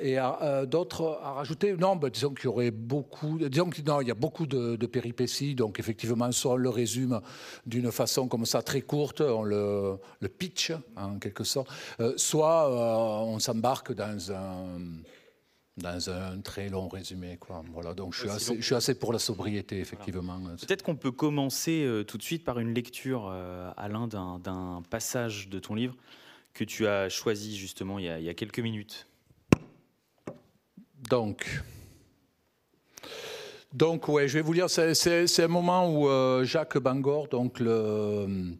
Et d'autres à rajouter Non, ben, disons qu'il y aurait beaucoup. Disons qu'il y a beaucoup de, péripéties. Donc, effectivement, soit on le résume d'une façon comme ça très courte, on le, le pitch en quelque sorte, soit on s'embarque dans un dans un très long résumé. Quoi. Voilà, donc je suis, assez, je suis assez pour la sobriété, effectivement. Peut-être qu'on peut commencer euh, tout de suite par une lecture, euh, Alain, d'un passage de ton livre que tu as choisi justement il y a, il y a quelques minutes. Donc, donc ouais, je vais vous lire, c'est un moment où euh, Jacques Bangor, donc le,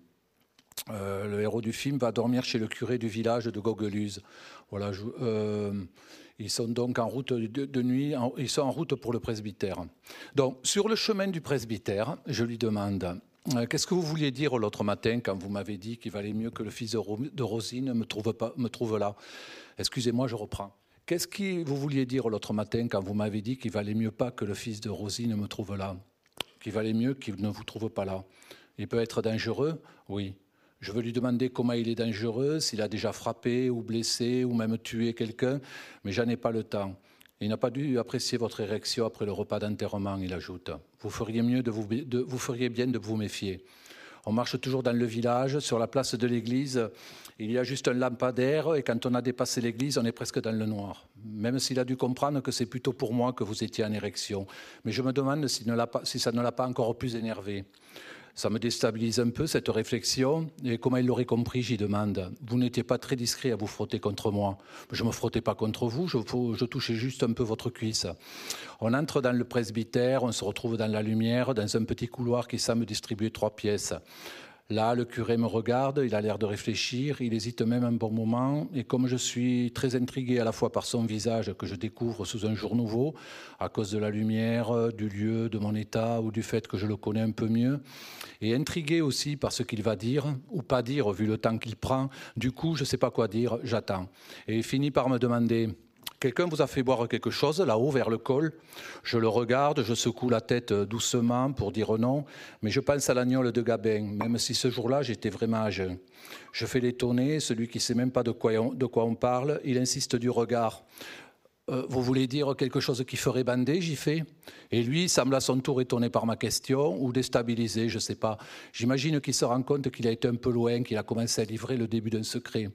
le, héros du film, va dormir chez le curé du village de Gogeluse. Voilà, je, ils sont donc en route de, nuit, ils sont en route pour le presbytère. Donc, sur le chemin du presbytère, je lui demande euh, Qu'est-ce que vous vouliez dire l'autre matin quand vous m'avez dit qu'il valait mieux que le fils de Rosine me trouve, pas, me trouve là? Excusez-moi, je reprends. Qu'est-ce que vous vouliez dire l'autre matin quand vous m'avez dit qu'il valait mieux pas que le fils de Rosine me trouve là? Qu'il valait mieux qu'il ne vous trouve pas là? Il peut être dangereux? Oui. Je veux lui demander comment il est dangereux, s'il a déjà frappé ou blessé ou même tué quelqu'un, mais j'en ai pas le temps. Il n'a pas dû apprécier votre érection après le repas d'enterrement, il ajoute. Vous feriez, mieux vous feriez bien de vous méfier. On marche toujours dans le village, sur la place de l'église. Il y a juste un lampadaire et quand on a dépassé l'église, on est presque dans le noir. Même s'il a dû comprendre que c'est plutôt pour moi que vous étiez en érection. Mais je me demande si, ça ne l'a pas encore plus énervé. Ça me déstabilise un peu cette réflexion. Et comment il l'aurait compris, j'y demande. Vous n'étiez pas très discret à vous frotter contre moi. Je ne me frottais pas contre vous, je, je touchais juste un peu votre cuisse. On entre dans le presbytère, on se retrouve dans la lumière, dans un petit couloir qui semble distribuer trois pièces. Là, le curé me regarde, il a l'air de réfléchir, il hésite même un bon moment, et comme je suis très intrigué à la fois par son visage que je découvre sous un jour nouveau, à cause de la lumière, du lieu, de mon état ou du fait que je le connais un peu mieux, et intrigué aussi par ce qu'il va dire ou pas dire vu le temps qu'il prend, du coup, je ne sais pas quoi dire, j'attends. Et il finit par me demander Quelqu'un vous a fait boire quelque chose là-haut vers le col? Je le regarde, je secoue la tête doucement pour dire non, mais je pense à l'agnole de Gabin, même si ce jour-là j'étais vraiment à jeun. Je fais l'étonné, celui qui ne sait même pas de quoi, on, de quoi on parle, il insiste du regard. Euh, vous voulez dire quelque chose qui ferait bander, j'y fais Et lui semble à son tour étonné par ma question ou déstabilisé, je ne sais pas. J'imagine qu'il se rend compte qu'il a été un peu loin, qu'il a commencé à livrer le début d'un secret.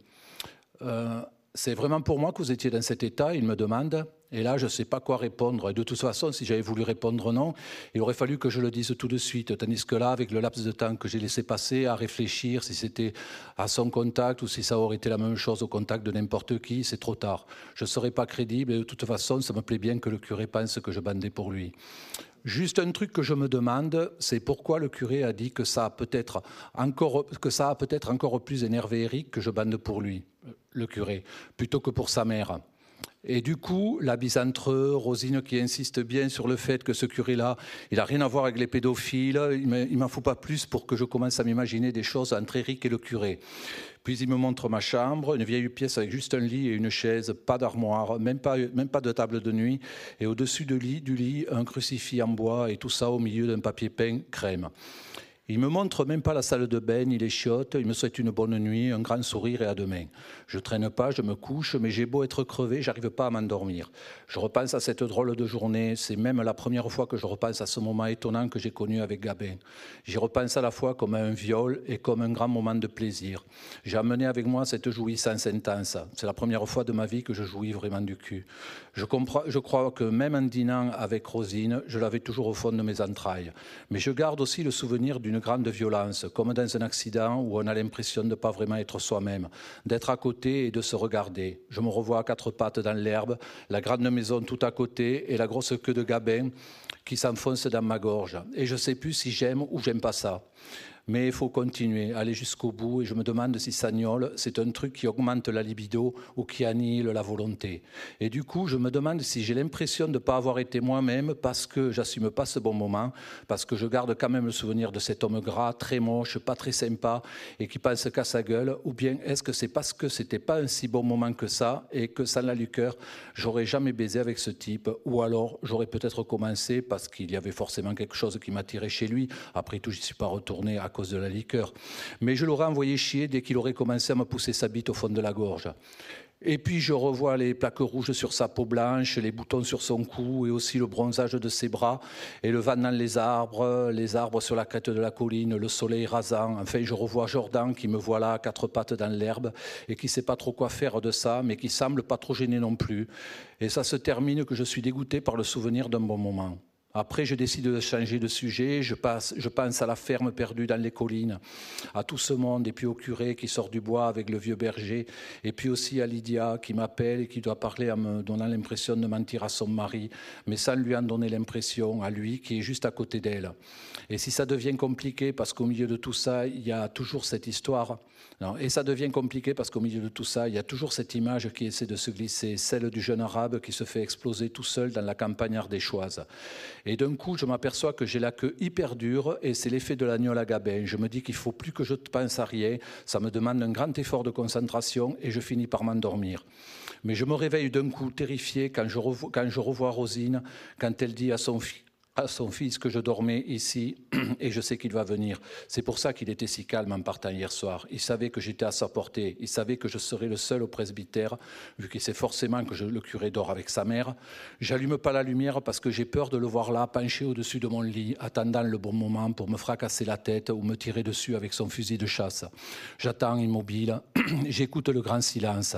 Euh, c'est vraiment pour moi que vous étiez dans cet état Il me demande. Et là, je ne sais pas quoi répondre. Et de toute façon, si j'avais voulu répondre non, il aurait fallu que je le dise tout de suite. Tandis que là, avec le laps de temps que j'ai laissé passer à réfléchir si c'était à son contact ou si ça aurait été la même chose au contact de n'importe qui, c'est trop tard. Je ne serais pas crédible et de toute façon, ça me plaît bien que le curé pense que je bandais pour lui. Juste un truc que je me demande, c'est pourquoi le curé a dit que ça a peut-être encore, que ça a peut-être encore plus énervé Eric que je bande pour lui? Le curé, plutôt que pour sa mère. Et du coup, la bise Rosine qui insiste bien sur le fait que ce curé-là, il n'a rien à voir avec les pédophiles, il m'en faut pas plus pour que je commence à m'imaginer des choses entre Eric et le curé. Puis il me montre ma chambre, une vieille pièce avec juste un lit et une chaise, pas d'armoire, même pas, même pas de table de nuit, et au-dessus du lit, du lit, un crucifix en bois et tout ça au milieu d'un papier peint crème. Il me montre même pas la salle de bain, il les chiottes, il me souhaite une bonne nuit, un grand sourire et à demain. Je traîne pas, je me couche, mais j'ai beau être crevé, j'arrive pas à m'endormir. Je repense à cette drôle de journée, c'est même la première fois que je repense à ce moment étonnant que j'ai connu avec Gabin. J'y repense à la fois comme à un viol et comme un grand moment de plaisir. J'ai amené avec moi cette jouissance intense. C'est la première fois de ma vie que je jouis vraiment du cul. Je, crois que même en dînant avec Rosine, je l'avais toujours au fond de mes entrailles. Mais je garde aussi le souvenir d'une grande violence, comme dans un accident où on a l'impression de ne pas vraiment être soi-même, d'être à côté et de se regarder. Je me revois à quatre pattes dans l'herbe, la grande maison tout à côté et la grosse queue de gabin qui s'enfonce dans ma gorge. Et je ne sais plus si j'aime ou j'aime pas ça. Mais il faut continuer, aller jusqu'au bout. Et je me demande si Sagnol, c'est un truc qui augmente la libido ou qui annihile la volonté. Et du coup, je me demande si j'ai l'impression de ne pas avoir été moi-même parce que j'assume pas ce bon moment, parce que je garde quand même le souvenir de cet homme gras, très moche, pas très sympa et qui pense qu'à sa gueule. Ou bien est-ce que c'est parce que c'était pas un si bon moment que ça et que sans la liqueur, j'aurais jamais baisé avec ce type? Ou alors j'aurais peut-être commencé parce qu'il y avait forcément quelque chose qui m'attirait chez lui. Après tout, je suis pas retourné cause de la liqueur. Mais je l'aurais envoyé chier dès qu'il aurait commencé à me pousser sa bite au fond de la gorge. Et puis je revois les plaques rouges sur sa peau blanche, les boutons sur son cou et aussi le bronzage de ses bras et le vent dans les arbres, les arbres sur la crête de la colline, le soleil rasant. Enfin, je revois Jordan qui me voit là, quatre pattes dans l'herbe et qui sait pas trop quoi faire de ça, mais qui semble pas trop gêné non plus. Et ça se termine que je suis dégoûté par le souvenir d'un bon moment. Après, je décide de changer de sujet. Je, pense à la ferme perdue dans les collines, à tout ce monde, et puis au curé qui sort du bois avec le vieux berger, et puis aussi à Lydia qui m'appelle et qui doit parler en me donnant l'impression de mentir à son mari, mais sans lui en donner l'impression, à lui qui est juste à côté d'elle. Et si ça devient compliqué, parce qu'au milieu de tout ça, il y a toujours cette histoire, et ça devient compliqué parce qu'au milieu de tout ça, il y a toujours cette image qui essaie de se glisser, celle du jeune arabe qui se fait exploser tout seul dans la campagne ardéchoise. Et d'un coup, je m'aperçois que j'ai la queue hyper dure et c'est l'effet de l'agneau à gabin. Je me dis qu'il faut plus que je pense à rien. Ça me demande un grand effort de concentration et je finis par m'endormir. Mais je me réveille d'un coup terrifié quand je revois Rosine, quand elle dit à son fils à son fils que je dormais ici et je sais qu'il va venir. C'est pour ça qu'il était si calme en partant hier soir. Il savait que j'étais à sa portée. Il savait que je serais le seul au presbytère, vu qu'il sait forcément que le curé dort avec sa mère. J'allume pas la lumière parce que j'ai peur de le voir là, penché au-dessus de mon lit, attendant le bon moment pour me fracasser la tête ou me tirer dessus avec son fusil de chasse. J'attends immobile. J'écoute le grand silence.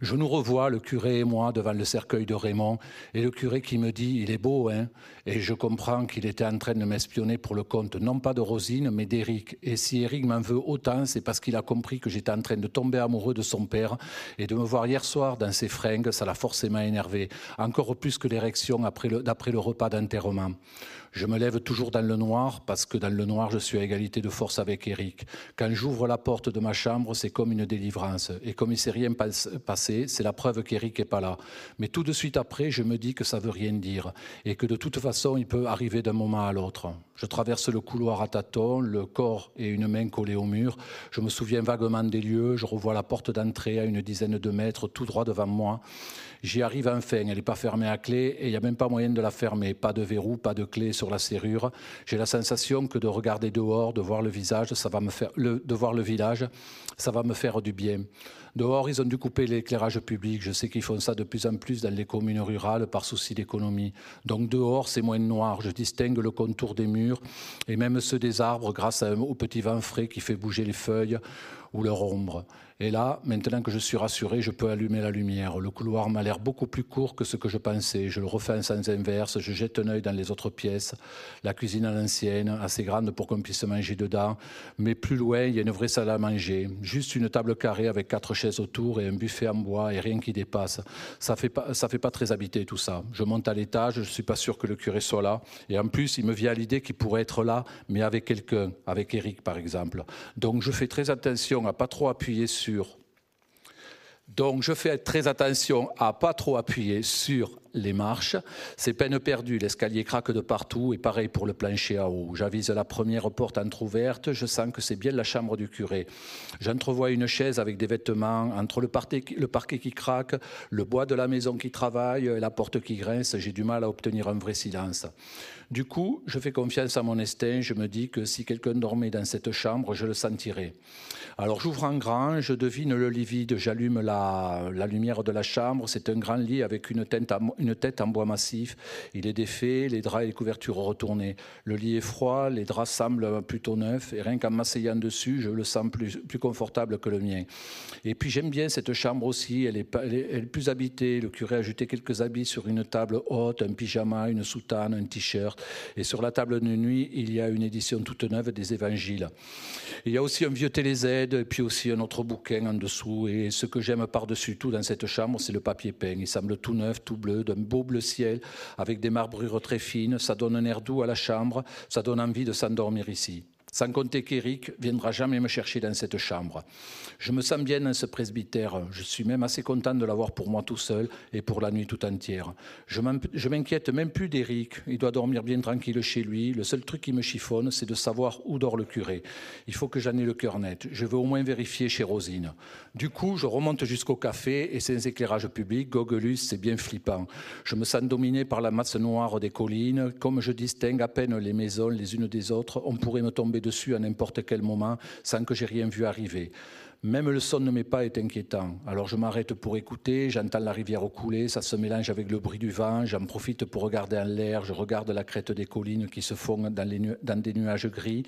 Je nous revois, le curé et moi, devant le cercueil de Raymond, et le curé qui me dit Il est beau, hein Et je comprends qu'il était en train de m'espionner pour le compte, non pas de Rosine, mais d'Éric. Et si Éric m'en veut autant, c'est parce qu'il a compris que j'étais en train de tomber amoureux de son père, et de me voir hier soir dans ses fringues, ça l'a forcément énervé, encore plus que l'érection d'après le repas d'enterrement. Je me lève toujours dans le noir parce que dans le noir, je suis à égalité de force avec Eric. Quand j'ouvre la porte de ma chambre, c'est comme une délivrance. Et comme il ne s'est rien passé, c'est la preuve qu'Eric n'est pas là. Mais tout de suite après, je me dis que ça ne veut rien dire et que de toute façon, il peut arriver d'un moment à l'autre. Je traverse le couloir à tâtons, le corps et une main collés au mur. Je me souviens vaguement des lieux. Je revois la porte d'entrée à une dizaine de mètres, tout droit devant moi. J'y arrive enfin, elle n'est pas fermée à clé et il n'y a même pas moyen de la fermer. Pas de verrou, pas de clé sur la serrure. J'ai la sensation que de regarder dehors, de voir le visage, ça va me faire, de voir le village, ça va me faire du bien. Dehors, ils ont dû couper l'éclairage public. Je sais qu'ils font ça de plus en plus dans les communes rurales par souci d'économie. Donc dehors, c'est moins noir. Je distingue le contour des murs et même ceux des arbres grâce au petit vent frais qui fait bouger les feuilles ou leur ombre. Et là, maintenant que je suis rassuré, je peux allumer la lumière. Le couloir m'a l'air beaucoup plus court que ce que je pensais. Je le refais en sens inverse, je jette un œil dans les autres pièces. La cuisine à l'ancienne, assez grande pour qu'on puisse manger dedans. Mais plus loin, il y a une vraie salle à manger. Juste une table carrée avec quatre chaises autour et un buffet en bois et rien qui dépasse. Ça fait pas, ça fait pas très habité tout ça. Je monte à l'étage, je suis pas sûr que le curé soit là. Et en plus, il me vient à l'idée qu'il pourrait être là, mais avec quelqu'un, avec Eric par exemple. Donc je fais très attention à pas trop appuyer sur donc je fais très attention à pas trop appuyer sur les marches. C'est peine perdue, l'escalier craque de partout et pareil pour le plancher à eau. J'avise la première porte entr'ouverte, je sens que c'est bien la chambre du curé. J'entrevois une chaise avec des vêtements, entre le parquet, qui craque, le bois de la maison qui travaille et la porte qui grince, j'ai du mal à obtenir un vrai silence. Du coup, je fais confiance à mon instinct, je me dis que si quelqu'un dormait dans cette chambre, je le sentirais. Alors j'ouvre un grand, je devine le lit vide, j'allume la, la, lumière de la chambre, c'est un grand lit avec une tête, une tête en bois massif, il est défait, les draps et les couvertures retournés. Le lit est froid, les draps semblent plutôt neufs, et rien qu'en m'asseyant dessus, je le sens plus, confortable que le mien. Et puis j'aime bien cette chambre aussi, elle est, plus habitée, le curé a jeté quelques habits sur une table haute, un pyjama, une soutane, un t-shirt, et sur la table de nuit, il y a une édition toute neuve des évangiles. Il y a aussi un vieux téléZ, et puis aussi un autre bouquin en dessous. Et ce que j'aime par-dessus tout dans cette chambre, c'est le papier peint. Il semble tout neuf, tout bleu, d'un beau bleu ciel, avec des marbrures très fines. Ça donne un air doux à la chambre, ça donne envie de s'endormir ici. Sans compter qu'Éric viendra jamais me chercher dans cette chambre. Je me sens bien dans ce presbytère. Je suis même assez content de l'avoir pour moi tout seul et pour la nuit tout entière. Je m'inquiète même plus d'Éric. Il doit dormir bien tranquille chez lui. Le seul truc qui me chiffonne, c'est de savoir où dort le curé. Il faut que j'en ai le cœur net. Je veux au moins vérifier chez Rosine. Du coup, je remonte jusqu'au café et sans éclairage public, Gogolus, c'est bien flippant. Je me sens dominé par la masse noire des collines. Comme je distingue à peine les maisons les unes des autres, on pourrait me tomber dessus à n'importe quel moment sans que j'ai rien vu arriver. Même le son ne m'est pas est inquiétant. Alors je m'arrête pour écouter, j'entends la rivière couler, ça se mélange avec le bruit du vent, j'en profite pour regarder en l'air, je regarde la crête des collines qui se font dans des nuages gris.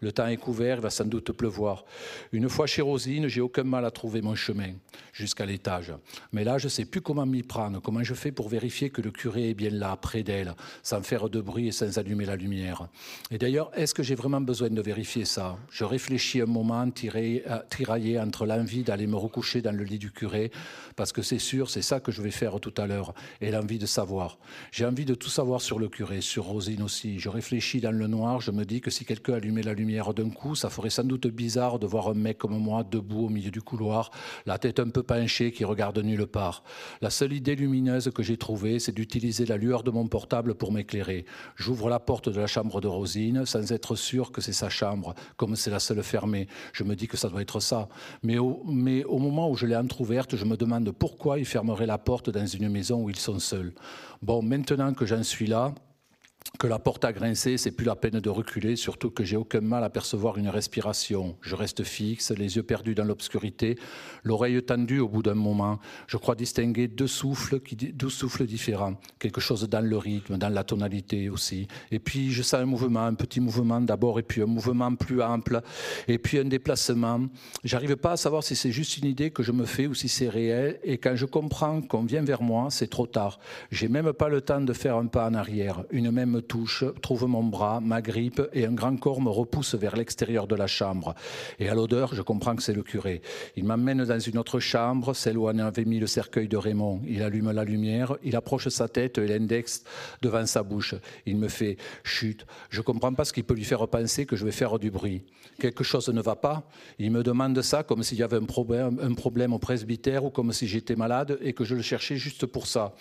Le temps est couvert, il va sans doute pleuvoir. Une fois chez Rosine, j'ai aucun mal à trouver mon chemin jusqu'à l'étage. Mais là, je ne sais plus comment m'y prendre, comment je fais pour vérifier que le curé est bien là, près d'elle, sans faire de bruit et sans allumer la lumière. Et d'ailleurs, est-ce que j'ai vraiment besoin de vérifier ça? Je réfléchis un moment, tiré, euh, tiraillé entre l'envie d'aller me recoucher dans le lit du curé, parce que c'est sûr, c'est ça que je vais faire tout à l'heure, et l'envie de savoir. J'ai envie de tout savoir sur le curé, sur Rosine aussi. Je réfléchis dans le noir, je me dis que si quelqu'un allumait la lumière, d'un coup, ça ferait sans doute bizarre de voir un mec comme moi debout au milieu du couloir, la tête un peu penchée qui regarde nulle part. La seule idée lumineuse que j'ai trouvée, c'est d'utiliser la lueur de mon portable pour m'éclairer. J'ouvre la porte de la chambre de Rosine sans être sûr que c'est sa chambre, comme c'est la seule fermée. Je me dis que ça doit être ça. Mais au, mais au moment où je l'ai entr'ouverte, je me demande pourquoi il fermerait la porte dans une maison où ils sont seuls. Bon, maintenant que j'en suis là, que la porte a grincé, c'est plus la peine de reculer, surtout que j'ai aucun mal à percevoir une respiration. Je reste fixe, les yeux perdus dans l'obscurité, l'oreille tendue au bout d'un moment. Je crois distinguer deux souffles, deux souffles différents, quelque chose dans le rythme, dans la tonalité aussi. Et puis je sens un mouvement, un petit mouvement d'abord, et puis un mouvement plus ample, et puis un déplacement. J'arrive pas à savoir si c'est juste une idée que je me fais ou si c'est réel. Et quand je comprends qu'on vient vers moi, c'est trop tard. J'ai même pas le temps de faire un pas en arrière, une même me touche, trouve mon bras, m'agrippe et un grand corps me repousse vers l'extérieur de la chambre. Et à l'odeur, je comprends que c'est le curé. Il m'emmène dans une autre chambre, celle où on avait mis le cercueil de Raymond. Il allume la lumière, il approche sa tête et l'index devant sa bouche. Il me fait chute. Je comprends pas ce qui peut lui faire penser que je vais faire du bruit. Quelque chose ne va pas. Il me demande ça comme s'il y avait un problème, un problème au presbytère ou comme si j'étais malade et que je le cherchais juste pour ça.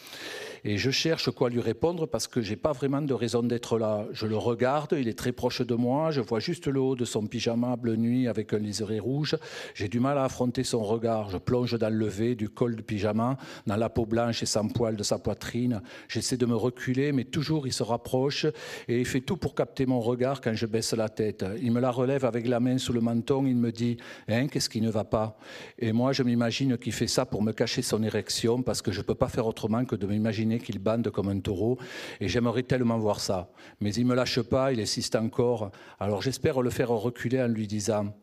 Et je cherche quoi lui répondre parce que j'ai pas vraiment de raison d'être là. Je le regarde, il est très proche de moi, je vois juste le haut de son pyjama bleu nuit avec un liseré rouge. J'ai du mal à affronter son regard. Je plonge dans le levé du col de pyjama, dans la peau blanche et sans poil de sa poitrine. J'essaie de me reculer, mais toujours il se rapproche et il fait tout pour capter mon regard quand je baisse la tête. Il me la relève avec la main sous le menton, il me dit Hein, qu'est-ce qui ne va pas? Et moi, je m'imagine qu'il fait ça pour me cacher son érection parce que je ne peux pas faire autrement que de m'imaginer qu'il bande comme un taureau, et j'aimerais tellement voir ça. Mais il me lâche pas, il insiste encore. Alors j'espère le faire reculer en lui disant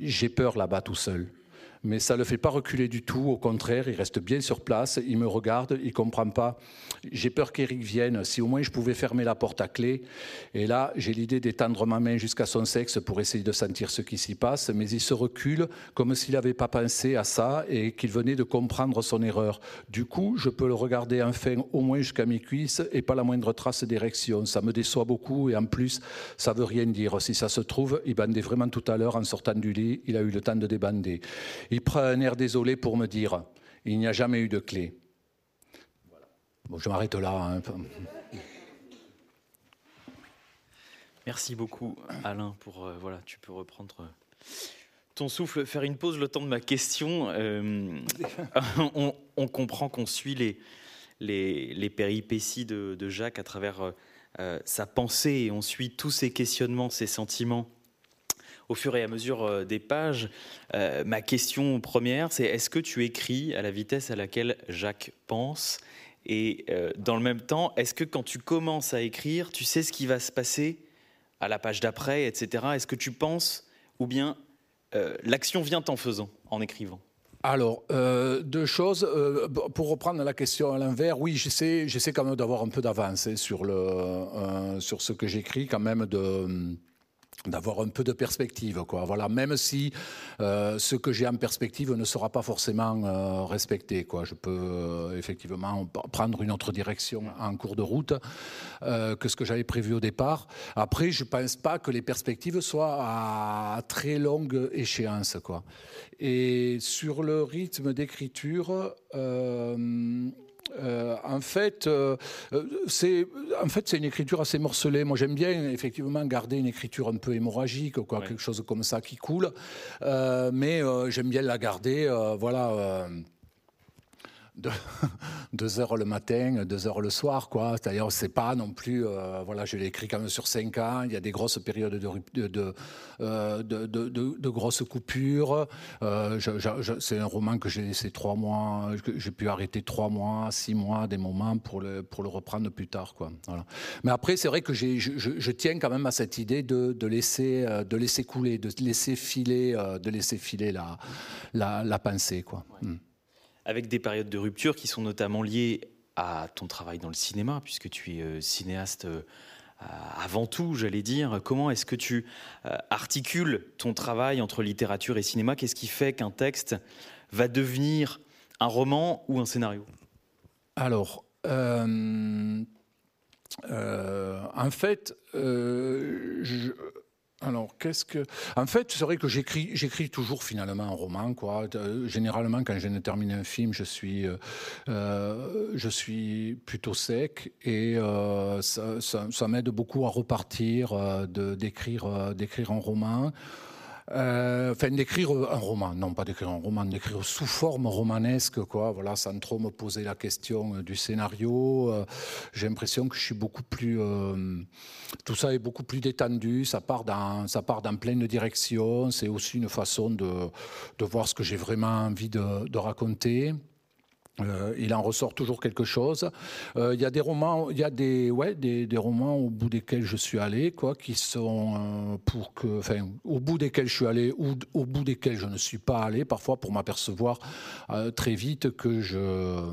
J'ai peur là-bas tout seul mais ça ne le fait pas reculer du tout. Au contraire, il reste bien sur place, il me regarde, il comprend pas. J'ai peur qu'Éric vienne. Si au moins je pouvais fermer la porte à clé. Et là, j'ai l'idée d'étendre ma main jusqu'à son sexe pour essayer de sentir ce qui s'y passe, mais il se recule comme s'il n'avait pas pensé à ça et qu'il venait de comprendre son erreur. Du coup, je peux le regarder enfin au moins jusqu'à mes cuisses et pas la moindre trace d'érection. Ça me déçoit beaucoup et en plus, ça veut rien dire. Si ça se trouve, il bandait vraiment tout à l'heure en sortant du lit. Il a eu le temps de débander. Il prend un air désolé pour me dire il n'y a jamais eu de clé. Bon, je m'arrête là. Hein. Merci beaucoup, Alain, pour euh, voilà, tu peux reprendre euh, ton souffle, faire une pause le temps de ma question. Euh, on, comprend qu'on suit les, les, péripéties de, Jacques à travers sa pensée et on suit tous ses questionnements, ses sentiments au fur et à mesure euh, des pages. Euh, ma question première, c'est est-ce que tu écris à la vitesse à laquelle Jacques pense? Et euh, dans le même temps, est-ce que quand tu commences à écrire, tu sais ce qui va se passer à la page d'après, etc. Est-ce que tu penses ou bien l'action vient en faisant, en écrivant? Alors, deux choses. pour reprendre la question à l'envers, oui, j'essaie, j'essaie quand même d'avoir un peu d'avance hein, sur, le, sur ce que j'écris, quand même de d'avoir un peu de perspective, quoi. Voilà, même si euh, ce que j'ai en perspective ne sera pas forcément euh, respecté, quoi. Je peux euh, effectivement prendre une autre direction en cours de route que ce que j'avais prévu au départ. Après, je pense pas que les perspectives soient à très longue échéance, quoi. Et sur le rythme d'écriture. Euh, en fait, euh, c'est en fait c'est une écriture assez morcelée. Moi, j'aime bien effectivement garder une écriture un peu hémorragique, quoi, quelque chose comme ça qui coule. Euh, mais j'aime bien la garder, voilà deux heures le matin, deux heures le soir, quoi. D'ailleurs, c'est pas non plus, euh, voilà, je l'ai écrit quand même sur cinq ans. Il y a des grosses périodes de, de, euh, de, de grosses coupures. Euh, c'est un roman que j'ai laissé trois mois, j'ai pu arrêter trois mois, six mois, des moments pour le, pour le reprendre plus tard, quoi. Voilà. Mais après, c'est vrai que je, je, tiens quand même à cette idée de, laisser, de laisser couler, de laisser filer, de laisser filer la, la, la pensée, quoi. Hmm avec des périodes de rupture qui sont notamment liées à ton travail dans le cinéma, puisque tu es euh, cinéaste euh, avant tout, j'allais dire. Comment est-ce que tu euh, articules ton travail entre littérature et cinéma? Qu'est-ce qui fait qu'un texte va devenir un roman ou un scénario? Alors, en fait, je, alors, qu'est-ce que. En fait, c'est vrai que j'écris, j'écris toujours finalement un roman, quoi. généralement, quand je terminer un film, je suis, euh, euh, je suis plutôt sec et euh, ça, ça, m'aide beaucoup à repartir, de, d'écrire, d'écrire un roman. Euh, enfin, d'écrire un roman, non pas d'écrire un roman, d'écrire sous forme romanesque, quoi. Voilà, sans trop me poser la question du scénario. Euh, j'ai l'impression que je suis beaucoup plus, euh, tout ça est beaucoup plus détendu. Ça part dans, ça part dans plein de directions. C'est aussi une façon de, de voir ce que j'ai vraiment envie de raconter. Euh, il en ressort toujours quelque chose. Euh, il y a des romans, il y a des, ouais, des, des, romans au bout desquels je suis allé, quoi, qui sont euh, pour que, enfin, au bout desquels je suis allé ou au bout desquels je ne suis pas allé, parfois pour m'apercevoir très vite que je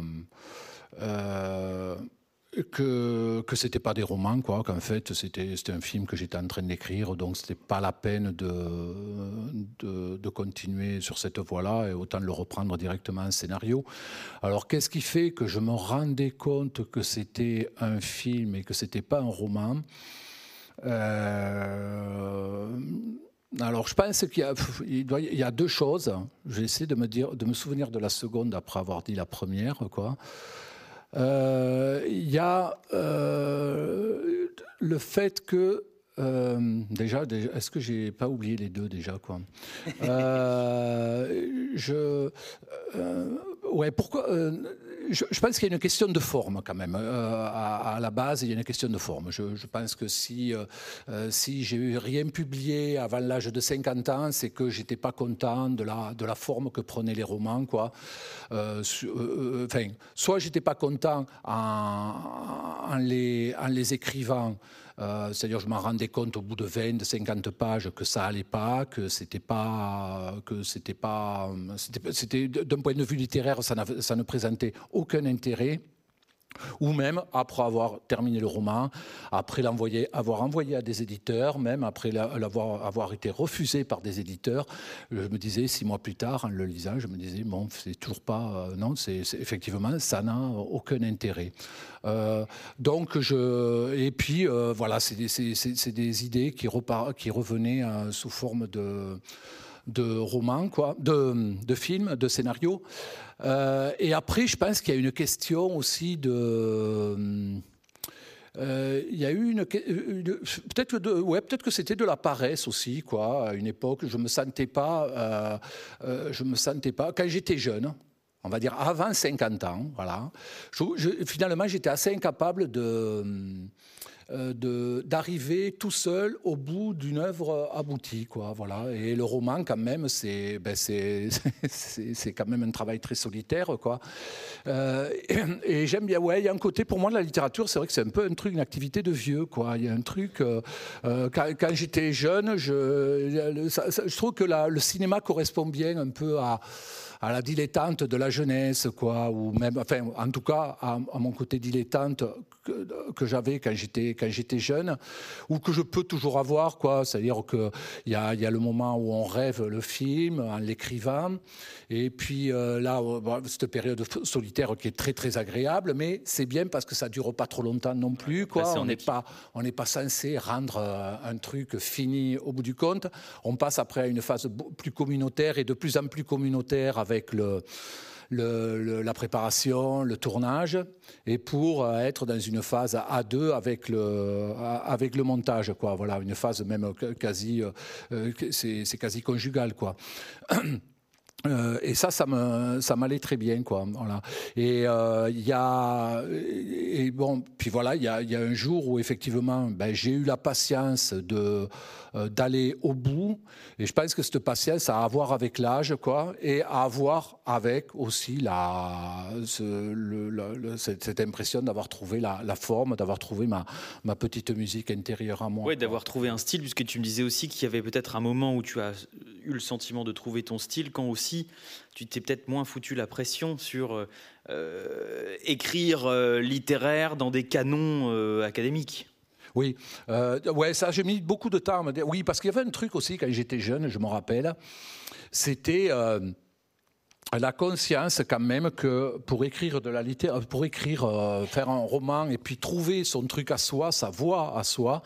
que que c'était pas des romans quoi qu'en fait c'était c'était un film que j'étais en train d'écrire donc c'était pas la peine de, de, de continuer sur cette voie-là et autant le reprendre directement en scénario alors qu'est-ce qui fait que je me rendais compte que c'était un film et que c'était pas un roman? Euh, alors, je pense qu'il y, y a deux choses. J'essaie de me dire, de me souvenir de la seconde après avoir dit la première, quoi. Euh, il y a euh, le fait que euh, déjà, est-ce que j'ai pas oublié les deux déjà quoi? Je ouais, pourquoi je, pense qu'il y a une question de forme quand même. Euh, à, la base, il y a une question de forme. Je, pense que si, euh, euh, si j'ai rien publié avant l'âge de 50 ans, c'est que j'étais pas content de la, de la forme que prenaient les romans. Quoi. enfin, soit j'étais pas content en, en, les, en les écrivant euh, c'est-à-dire, je m'en rendais compte au bout de 20, de 50 pages que ça allait pas, que c'était pas, que c'était pas, c'était, d'un point de vue littéraire, ça, ça ne présentait aucun intérêt ou même après avoir terminé le roman, après l'envoyer, avoir envoyé à des éditeurs, même après l'avoir avoir été refusé par des éditeurs, je me disais six mois plus tard en le lisant, je me disais bon c'est toujours pas euh, non c'est effectivement ça n'a aucun intérêt. Euh, donc je et puis euh, voilà c'est des, idées qui repart, qui revenaient sous forme de de romans, quoi, de, de films, de scénarios. Euh, et après, je pense qu'il y a une question aussi de. Euh, il y a eu une, peut-être que ouais, peut-être que c'était de la paresse aussi quoi. À une époque, je me sentais pas, euh, je me sentais pas quand j'étais jeune. On va dire avant 50 ans, voilà. finalement, j'étais assez incapable de d'arriver tout seul au bout d'une œuvre aboutie. Quoi, voilà. Et le roman, quand même, c'est ben quand même un travail très solitaire. Quoi. Euh, et, j'aime bien, ouais, il y a un côté, pour moi, de la littérature, c'est vrai que c'est un peu un truc, une activité de vieux. Quoi. Il y a un truc, euh, quand, j'étais jeune, je, trouve que le cinéma correspond bien un peu à à la dilettante de la jeunesse, quoi, ou même, enfin, en tout cas, à, mon côté dilettante que, que j'avais quand j'étais quand j'étais jeune, ou que je peux toujours avoir, quoi. C'est-à-dire que il y a, y a le moment où on rêve le film en l'écrivant, et puis euh, là, cette période solitaire qui est très très agréable, mais c'est bien parce que ça dure pas trop longtemps non plus, quoi. On n'est pas on n'est pas censé rendre euh, un truc fini au bout du compte. On passe après à une phase plus communautaire et de plus en plus communautaire avec le, la préparation, le tournage, et pour euh, être dans une phase à deux avec le, avec le montage, quoi. Voilà, une phase même quasi, euh, c'est quasi conjugal, quoi. Euh, et ça, ça me, ça m'allait très bien, quoi. Voilà. Et euh, il y a, et bon, puis voilà, il y a, y a, un jour où effectivement, ben, j'ai eu la patience de euh, d'aller au bout. Et je pense que cette patience a à voir avec l'âge, quoi, et à voir avec aussi la, ce, le, le, cette, cette, impression d'avoir trouvé la, la forme, d'avoir trouvé ma, ma petite musique intérieure à moi. Oui, d'avoir trouvé un style, puisque tu me disais aussi qu'il y avait peut-être un moment où tu as eu le sentiment de trouver ton style, quand aussi tu t'es peut-être moins foutu la pression sur euh, écrire euh, littéraire dans des canons euh, académiques. Oui, euh, ouais, ça j'ai mis beaucoup de temps à me dire. Oui, parce qu'il y avait un truc aussi quand j'étais jeune, je me rappelle, c'était euh, la conscience quand même que pour écrire de la littérature, pour écrire, euh, faire un roman et puis trouver son truc à soi, sa voix à soi,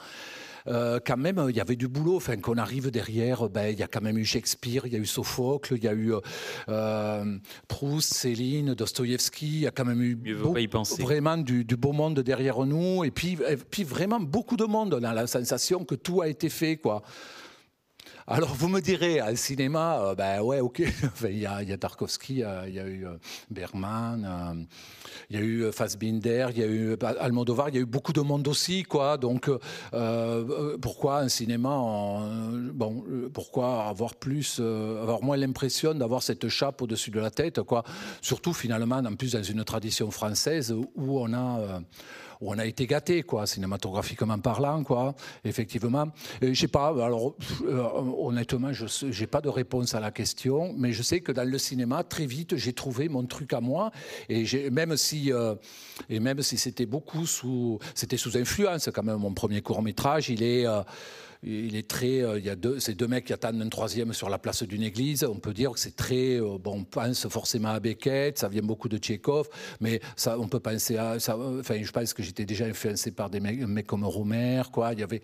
euh, quand même, il y avait du boulot. Enfin, qu'on arrive derrière, ben, il y a quand même eu Shakespeare, il y a eu Sophocle, il y a eu euh, Proust, Céline, Dostoïevski. Il y a quand même eu beau, vraiment du, du, beau monde derrière nous. Et puis, et puis vraiment beaucoup de monde. On a la sensation que tout a été fait, quoi. Alors vous me direz, un cinéma, euh, ben ouais, ok, il y, y a Tarkovsky, il y a eu euh, Bergman, euh, il y a eu Fassbinder, il y a eu Almodovar, il y a eu beaucoup de monde aussi, quoi. Donc euh, pourquoi un cinéma, bon, pourquoi avoir plus, avoir moins l'impression d'avoir cette chape au-dessus de la tête, quoi? Surtout finalement, en plus dans une tradition française où on a où on a été gâté, quoi, cinématographiquement parlant, quoi, effectivement. Je pas, alors euh, honnêtement, je n'ai pas de réponse à la question, mais je sais que dans le cinéma, très vite, j'ai trouvé mon truc à moi, et même si, euh, et même si c'était beaucoup sous, c'était sous influence quand même, mon premier court métrage, il est euh, il est très. Euh, il y a deux, ces deux mecs qui attendent un troisième sur la place d'une église. On peut dire que c'est très. Euh, bon, on pense forcément à Beckett, ça vient beaucoup de Tchekhov, mais ça, on peut penser à. Ça, enfin, je pense que j'étais déjà influencé par des mecs, mecs comme Romer, quoi. Il y avait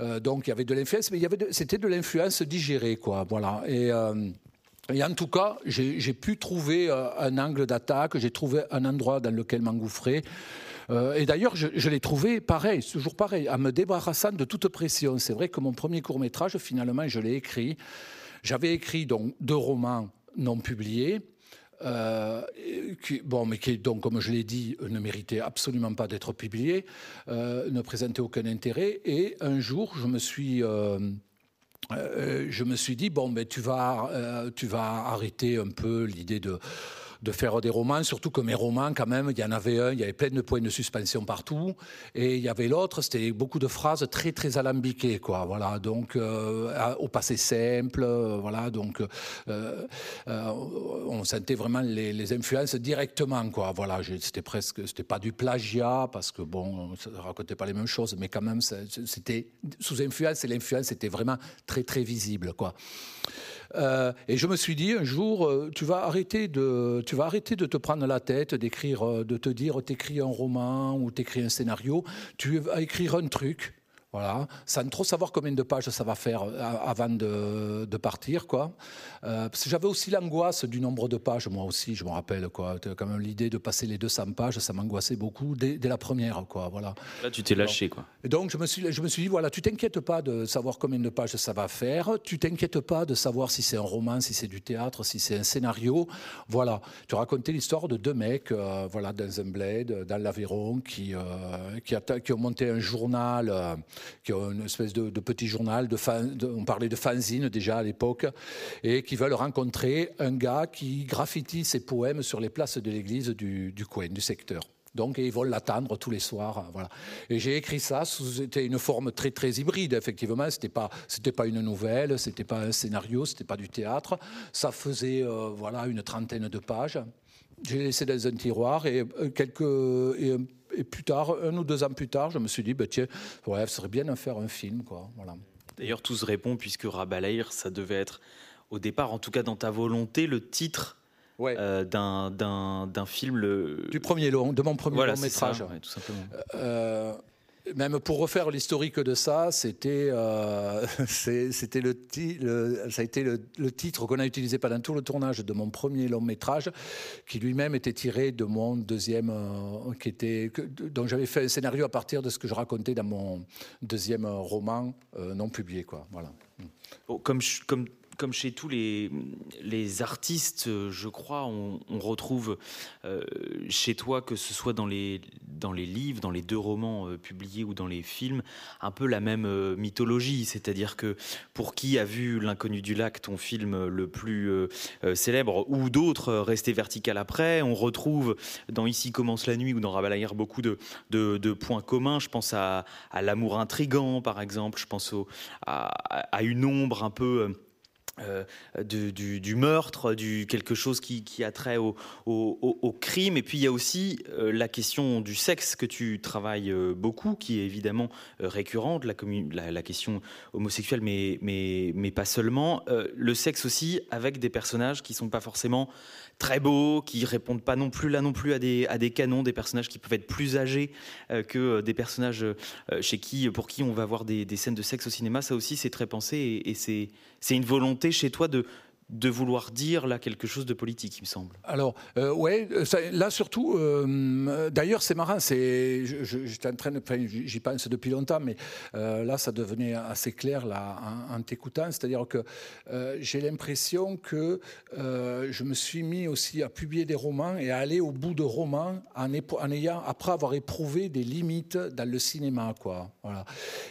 euh, donc il y avait de l'influence, mais il y avait c'était de l'influence digérée, quoi. Voilà. Euh, et en tout cas, j'ai pu trouver un angle d'attaque, j'ai trouvé un endroit dans lequel m'engouffrer. Euh, et d'ailleurs, je, l'ai trouvé pareil, toujours pareil, en me débarrassant de toute pression. C'est vrai que mon premier court métrage, finalement, je l'ai écrit. J'avais écrit donc deux romans non publiés. Euh, bon, mais qui, donc, comme je l'ai dit, ne méritait absolument pas d'être publié, euh, ne présentait aucun intérêt. Et un jour, je me suis, euh, je me suis dit bon, ben, tu vas, tu vas arrêter un peu l'idée de de faire des romans, surtout que mes romans, quand même, il y en avait un, il y avait plein de points de suspension partout, et il y avait l'autre, c'était beaucoup de phrases très très alambiquées, quoi. Voilà, donc euh, au passé simple, euh, voilà, donc euh, on sentait vraiment les, les, influences directement, quoi. Voilà, c'était presque, c'était pas du plagiat parce que bon, ça racontait pas les mêmes choses, mais quand même, c'était sous influence, et l'influence était vraiment très très visible, quoi. Euh, et je me suis dit un jour, euh, tu vas arrêter de, tu vas arrêter de te prendre la tête, d'écrire, euh, de te dire, t'écris un roman ou t'écris un scénario. Tu vas écrire un truc. Voilà, sans trop savoir combien de pages ça va faire avant de, de partir, quoi. Euh, j'avais aussi l'angoisse du nombre de pages, moi aussi, je me rappelle, quoi. Quand même l'idée de passer les 200 pages, ça m'angoissait beaucoup dès, dès, la première, quoi. Voilà. Là, tu t'es lâché, quoi. Et donc, je me suis, je me suis dit, voilà, tu t'inquiètes pas de savoir combien de pages ça va faire, tu t'inquiètes pas de savoir si c'est un roman, si c'est du théâtre, si c'est un scénario. Voilà, tu racontais l'histoire de deux mecs, euh, voilà, dans un bled, dans l'Aveyron, qui, euh, qui, ont monté un journal euh, qui ont une espèce de, petit journal, on parlait de fanzine déjà à l'époque, et qui veulent rencontrer un gars qui graffiti ses poèmes sur les places de l'église du, coin, du secteur. Donc, ils vont l'attendre tous les soirs. Voilà. Et j'ai écrit ça, c'était une forme très, très hybride, effectivement. C'était pas, pas une nouvelle, c'était pas un scénario, c'était pas du théâtre. Ça faisait, euh, voilà, une trentaine de pages. J'ai laissé dans un tiroir et euh, quelques, et, et, plus tard, un ou deux ans plus tard, je me suis dit, bah, tiens, ouais, ce serait bien de faire un film, quoi. Voilà. D'ailleurs, tout se répond puisque Rabalaïr, ça devait être au départ, en tout cas dans ta volonté, le titre ouais. euh, d'un film. Le... Du premier long, de mon premier voilà, long métrage. Ça, ouais, tout simplement. Euh, même pour refaire l'historique de ça, c'était euh, c'était le, ça a été le, titre qu'on a utilisé pendant tout le tournage de mon premier long métrage, qui lui-même était tiré de mon deuxième, euh, qui était que, dont j'avais fait un scénario à partir de ce que je racontais dans mon deuxième roman euh, non publié, quoi. Voilà. Comme comme chez tous les, les artistes, je crois, on, retrouve euh, chez toi, que ce soit dans les, dans les livres, dans les deux romans euh, publiés ou dans les films, un peu la même euh, mythologie. C'est-à-dire que pour qui a vu L'inconnu du lac, ton film le plus célèbre, ou d'autres restés vertical après, on retrouve dans Ici commence la nuit ou dans Ravalaïr beaucoup de, de, points communs. Je pense à, l'amour intrigant, par exemple. Je pense à, à, une ombre un peu euh, du, meurtre, du quelque chose qui, a trait au, crime. Et puis il y a aussi euh, la question du sexe que tu travailles euh, beaucoup, qui est évidemment récurrente, la, question homosexuelle, mais, pas seulement. le sexe aussi avec des personnages qui sont pas forcément très beaux, qui répondent pas non plus là non plus à des, canons, des personnages qui peuvent être plus âgés que des personnages chez qui, pour qui on va voir des, scènes de sexe au cinéma. Ça aussi, c'est très pensé et c'est une volonté chez toi de, de vouloir dire là quelque chose de politique, il me semble. Alors, euh, ouais, euh, là surtout, euh, d'ailleurs c'est marrant, c'est, j'étais en train de, j'y pense depuis longtemps, mais là ça devenait assez clair là en, t'écoutant, c'est-à-dire que j'ai l'impression que je me suis mis aussi à publier des romans et à aller au bout de romans en ayant, après avoir éprouvé des limites dans le cinéma, quoi. Voilà.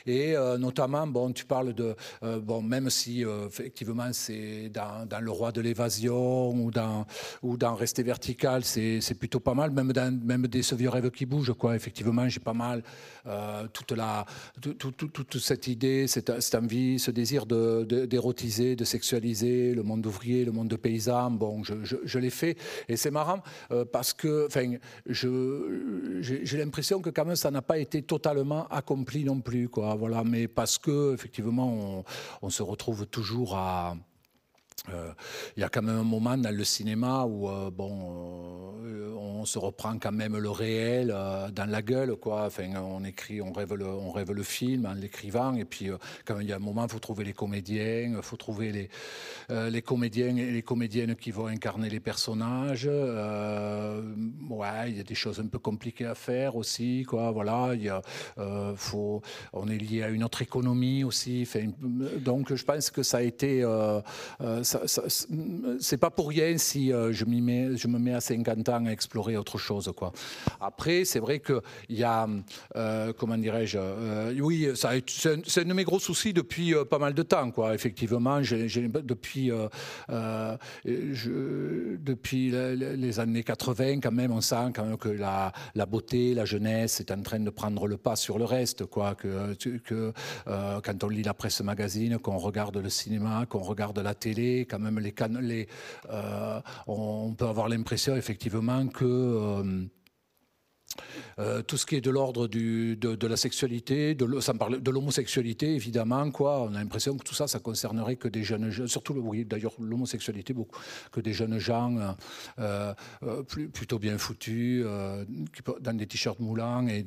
Et notamment, bon, tu parles de, bon, même si effectivement c'est dans dans, Le Roi de l'évasion ou dans, ou dans Rester vertical, c'est plutôt pas mal, même, dans, même des ce vieux qui bouge, quoi. Effectivement, j'ai pas mal euh, toute, la, toute, cette idée, cette, envie, ce désir d'érotiser, de, de, sexualiser le monde ouvrier, le monde de paysan. Bon, je, je, l'ai fait. Et c'est marrant euh, parce que j'ai l'impression que quand même ça n'a pas été totalement accompli non plus. Quoi, voilà. Mais parce que effectivement, on se retrouve toujours à euh, il y a quand même un moment dans le cinéma où euh, bon, euh, on se reprend quand même le réel dans la gueule, quoi. Enfin, on écrit, on rêve le, on rêve le film en l'écrivant, et puis quand il y a un moment, faut trouver les comédiens, faut trouver les, les comédiens et les comédiennes qui vont incarner les personnages. ouais, il y a des choses un peu compliquées à faire aussi, quoi. Voilà, il faut, on est lié à une autre économie aussi. Donc, je pense que ça a été c'est pas pour rien si euh, je, me mets à 50 ans à explorer autre chose. Après, c'est vrai qu'il y a, euh, comment dirais-je, euh, oui, c'est un, de mes gros soucis depuis pas mal de temps. Effectivement, depuis, les années 80, quand même, on sent que la, beauté, la jeunesse est en train de prendre le pas sur le reste. Quand on lit la presse magazine, qu'on regarde le cinéma, qu'on regarde la télé, quand même les, les euh, on peut avoir l'impression effectivement que euh, tout ce qui est de l'ordre de, de, la sexualité, de, de l'homosexualité évidemment, quoi. On a l'impression que tout ça, ça concernerait que des jeunes gens, surtout d'ailleurs l'homosexualité beaucoup, que des jeunes gens euh, euh, plutôt bien foutus, dans des t-shirts moulants et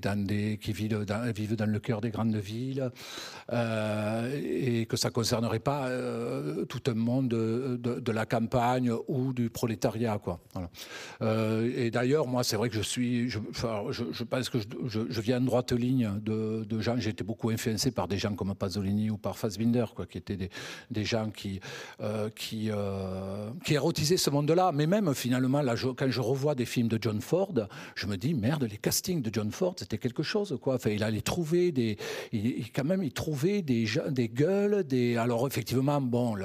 qui vivent dans, le cœur des grandes villes, et que ça concernerait pas tout un monde de, la campagne ou du prolétariat, quoi. et d'ailleurs, moi, c'est vrai que je suis, je, pense que je, viens en droite ligne de, gens. J'ai été beaucoup influencé par des gens comme Pasolini ou par Fassbinder, quoi, qui étaient des, gens qui, euh, qui, euh, qui érotisaient ce monde-là. Mais même finalement, là, quand je revois des films de John Ford, je me dis merde, les castings de John Ford, c'était quelque chose, quoi. Enfin, il allait trouver des, quand même, il trouvait des, des gueules, des. Alors effectivement, bon,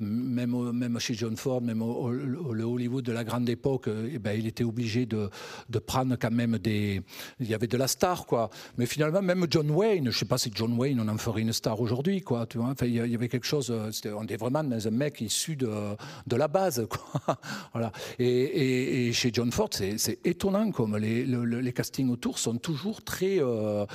même, même chez John Ford, même au, le Hollywood de la grande époque, eh ben, il était obligé de, de prendre quand même des. Il y avait de la star, quoi. Mais finalement, même John Wayne, je sais pas si John Wayne, on en ferait une star aujourd'hui, quoi. Tu vois enfin, il y avait quelque chose. Euh, on est vraiment dans un mec issu de, de la base, quoi. voilà. Et, et, chez John Ford, c'est étonnant comme les, les, castings autour sont toujours très. Euh,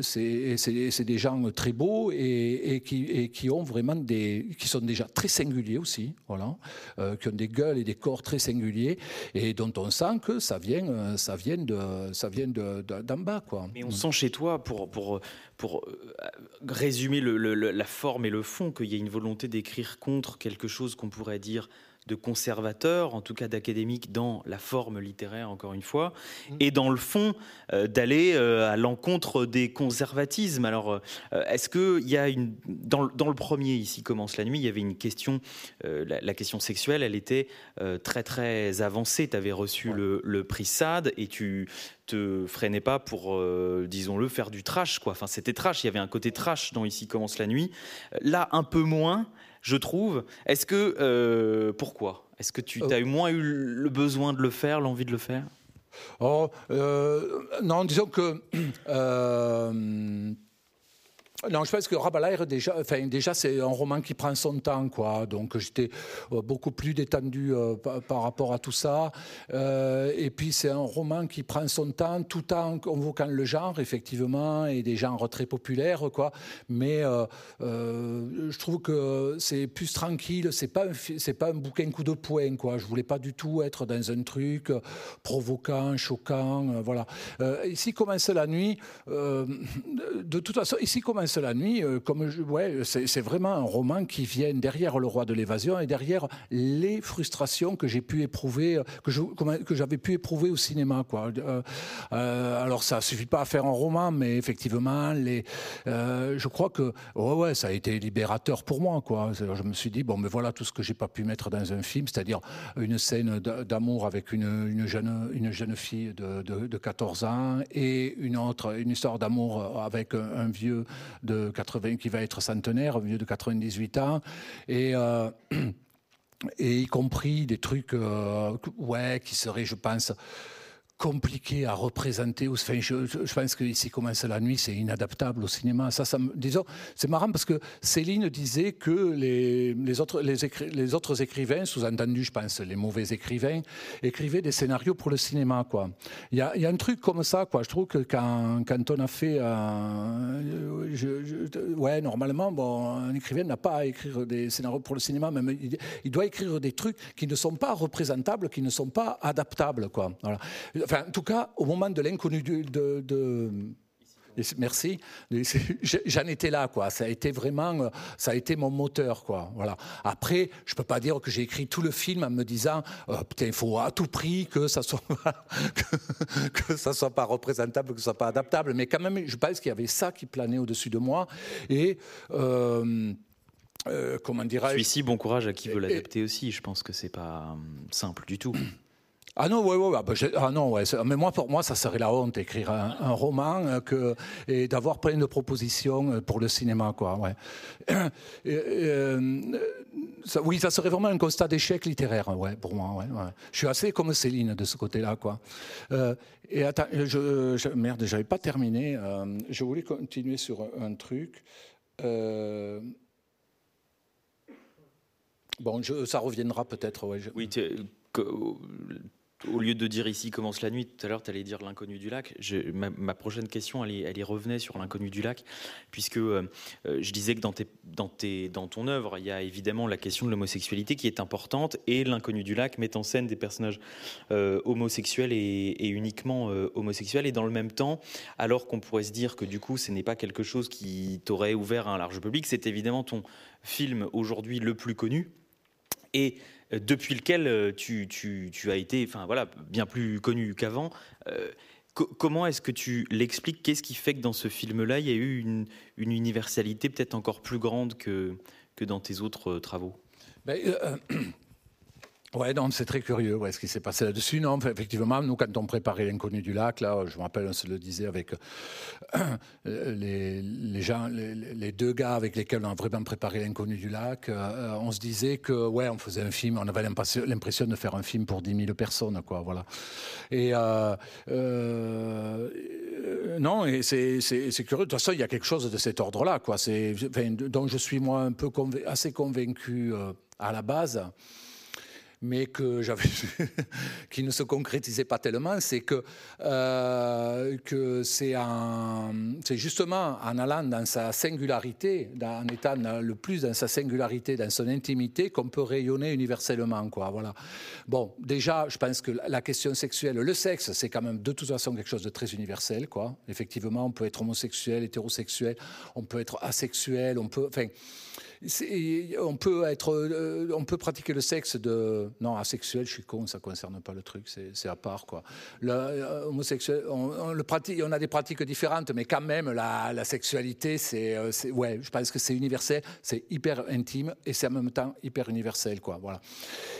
c'est des gens très beaux et, et, qui, qui ont vraiment des. qui sont déjà très singuliers aussi, voilà. Euh, qui ont des gueules et des corps très singuliers et dont on sent que ça vient, ça vient de, ça vient d'en bas, quoi. Mais on sent chez toi, pour, pour, pour euh, résumer la forme et le fond, qu'il y a une volonté d'écrire contre quelque chose qu'on pourrait dire de conservateur, en tout cas d'académique, dans la forme littéraire, encore une fois, mmh. et dans le fond, euh, d'aller euh, à l'encontre des conservatismes. Alors, euh, est-ce qu'il y a une. Dans, le premier, ici commence la nuit, il y avait une question, la, question sexuelle, elle était très, très avancée. Tu avais reçu le, le, prix SAD et tu te freinais pas pour, disons-le, faire du trash, quoi. Enfin, c'était trash, il y avait un côté trash dans Ici commence la nuit. Là, un peu moins je trouve. Est-ce que euh, pourquoi? Est-ce que tu as eu moins eu le besoin de le faire, l'envie de le faire? Oh euh, non, disons que euh, non, je pense que Rabelais, déjà, enfin, déjà c'est un roman qui prend son temps, quoi. Donc j'étais euh, beaucoup plus détendu euh, par, rapport à tout ça. Euh, et puis c'est un roman qui prend son temps tout en convoquant le genre, effectivement, et des genres très populaires, quoi. Mais je trouve que c'est plus tranquille. C'est pas c'est pas un bouquin coup de poing, quoi. Je voulais pas du tout être dans un truc provoquant, choquant, voilà. ici commence la nuit. de toute façon, ici commence la nuit, euh, comme je, ouais, c'est vraiment un roman qui vient derrière le roi de l'évasion et derrière les frustrations que j'ai pu éprouver, euh, que j'avais pu éprouver au cinéma. Quoi. Euh, alors ça suffit pas à faire un roman, mais effectivement, les, je crois que ouais, ouais, ça a été libérateur pour moi. Quoi. Je me suis dit bon, mais voilà tout ce que j'ai pas pu mettre dans un film, c'est-à-dire une scène d'amour avec une, une, jeune, une jeune fille de, 14 ans et une autre, une histoire d'amour avec un vieux de 80, qui va être centenaire, vieux de 98 ans, et, euh, et y compris des trucs euh, ouais, qui seraient, je pense, compliqué à représenter. Enfin, je, pense que commence la nuit, c'est inadaptable au cinéma. Ça, ça disons, c'est marrant parce que Céline disait que les, les autres, les, autres écrivains, sous-entendu, je pense, les mauvais écrivains, écrivaient des scénarios pour le cinéma. Quoi. Il y a, y a un truc comme ça. Quoi. Je trouve que quand, quand on a fait, je, ouais, normalement, bon, un écrivain n'a pas à écrire des scénarios pour le cinéma, mais il, il, doit écrire des trucs qui ne sont pas représentables, qui ne sont pas adaptables. Quoi. Voilà en tout cas, au moment de l'inconnu de, Merci. J'en étais là, quoi. Ça a été vraiment, ça a été mon moteur, quoi. Voilà. Après, je peux pas dire que j'ai écrit tout le film en me disant, oh, putain, il faut à tout prix que ça soit, que, ça soit pas représentable, que ça soit pas adaptable. Mais quand même, je pense qu'il y avait ça qui planait au-dessus de moi. Et euh, euh, comment dirais-je? Celui-ci, bon courage à qui veut l'adapter aussi. Je pense que c'est pas simple du tout. Ah non, ouais, ouais, bah, ah non, ouais. Mais moi, pour moi, ça serait la honte d'écrire un, roman euh, que, et d'avoir plein de propositions euh, pour le cinéma, quoi. Ouais. Euh, oui, ça serait vraiment un constat d'échec littéraire, ouais, pour moi. Ouais. Je suis assez comme Céline de ce côté-là, quoi. et attends, je, je merde, j'avais pas terminé. je voulais continuer sur un truc. Bon, je, ça reviendra peut-être. Ouais, Oui, au lieu de dire ici commence la nuit, tout à l'heure tu allais dire l'inconnu du lac. ma, prochaine question, elle, y revenait sur l'inconnu du lac, puisque euh, euh, je disais que dans, ton œuvre, il y a évidemment la question de l'homosexualité qui est importante, et l'inconnu du lac met en scène des personnages euh, homosexuels et, uniquement homosexuels, et dans le même temps, alors qu'on pourrait se dire que du coup ce n'est pas quelque chose qui t'aurait ouvert à un large public, c'est évidemment ton film aujourd'hui le plus connu. Et depuis lequel euh, tu, as été enfin, voilà, bien plus connu qu'avant. Euh, comment est-ce que tu l'expliques? Qu'est-ce qui fait que dans ce film-là, il y a eu une, universalité peut-être encore plus grande que, que dans tes autres travaux? Ben, Ouais, c'est très curieux ouais, ce qui s'est passé là-dessus. Non, effectivement, nous, quand on préparait l'inconnu du lac, là, je me rappelle, on se le disait avec euh, les, gens, les, deux gars avec lesquels on a vraiment préparé l'inconnu du lac, euh, on se disait que, ouais, on faisait un film, on avait l'impression de faire un film pour 10 000 personnes, quoi, voilà. Et euh, non, et c'est curieux. De toute façon, il y a quelque chose de cet ordre-là, quoi. C'est, dont je suis moi un peu assez convaincu à la base mais que j'avais qui ne se concrétisait pas tellement, c'est que, euh, que c'est, justement en allant dans sa singularité, en étant le plus dans sa singularité, dans son intimité, qu'on peut rayonner universellement. Quoi, voilà. Bon, déjà, je pense que la question sexuelle, le sexe, c'est quand même de toute façon quelque chose de très universel. Quoi. Effectivement, on peut être homosexuel, hétérosexuel, on peut être asexuel, on peut... Enfin, on peut être, euh, on peut pratiquer le sexe de non asexuel. Je suis con, ça concerne pas le truc, c'est à part quoi. Le euh, homosexuel, on, a des pratiques différentes, mais quand même la, sexualité, c'est, ouais, je pense que c'est universel, c'est hyper intime et c'est en même temps hyper universel quoi. Voilà.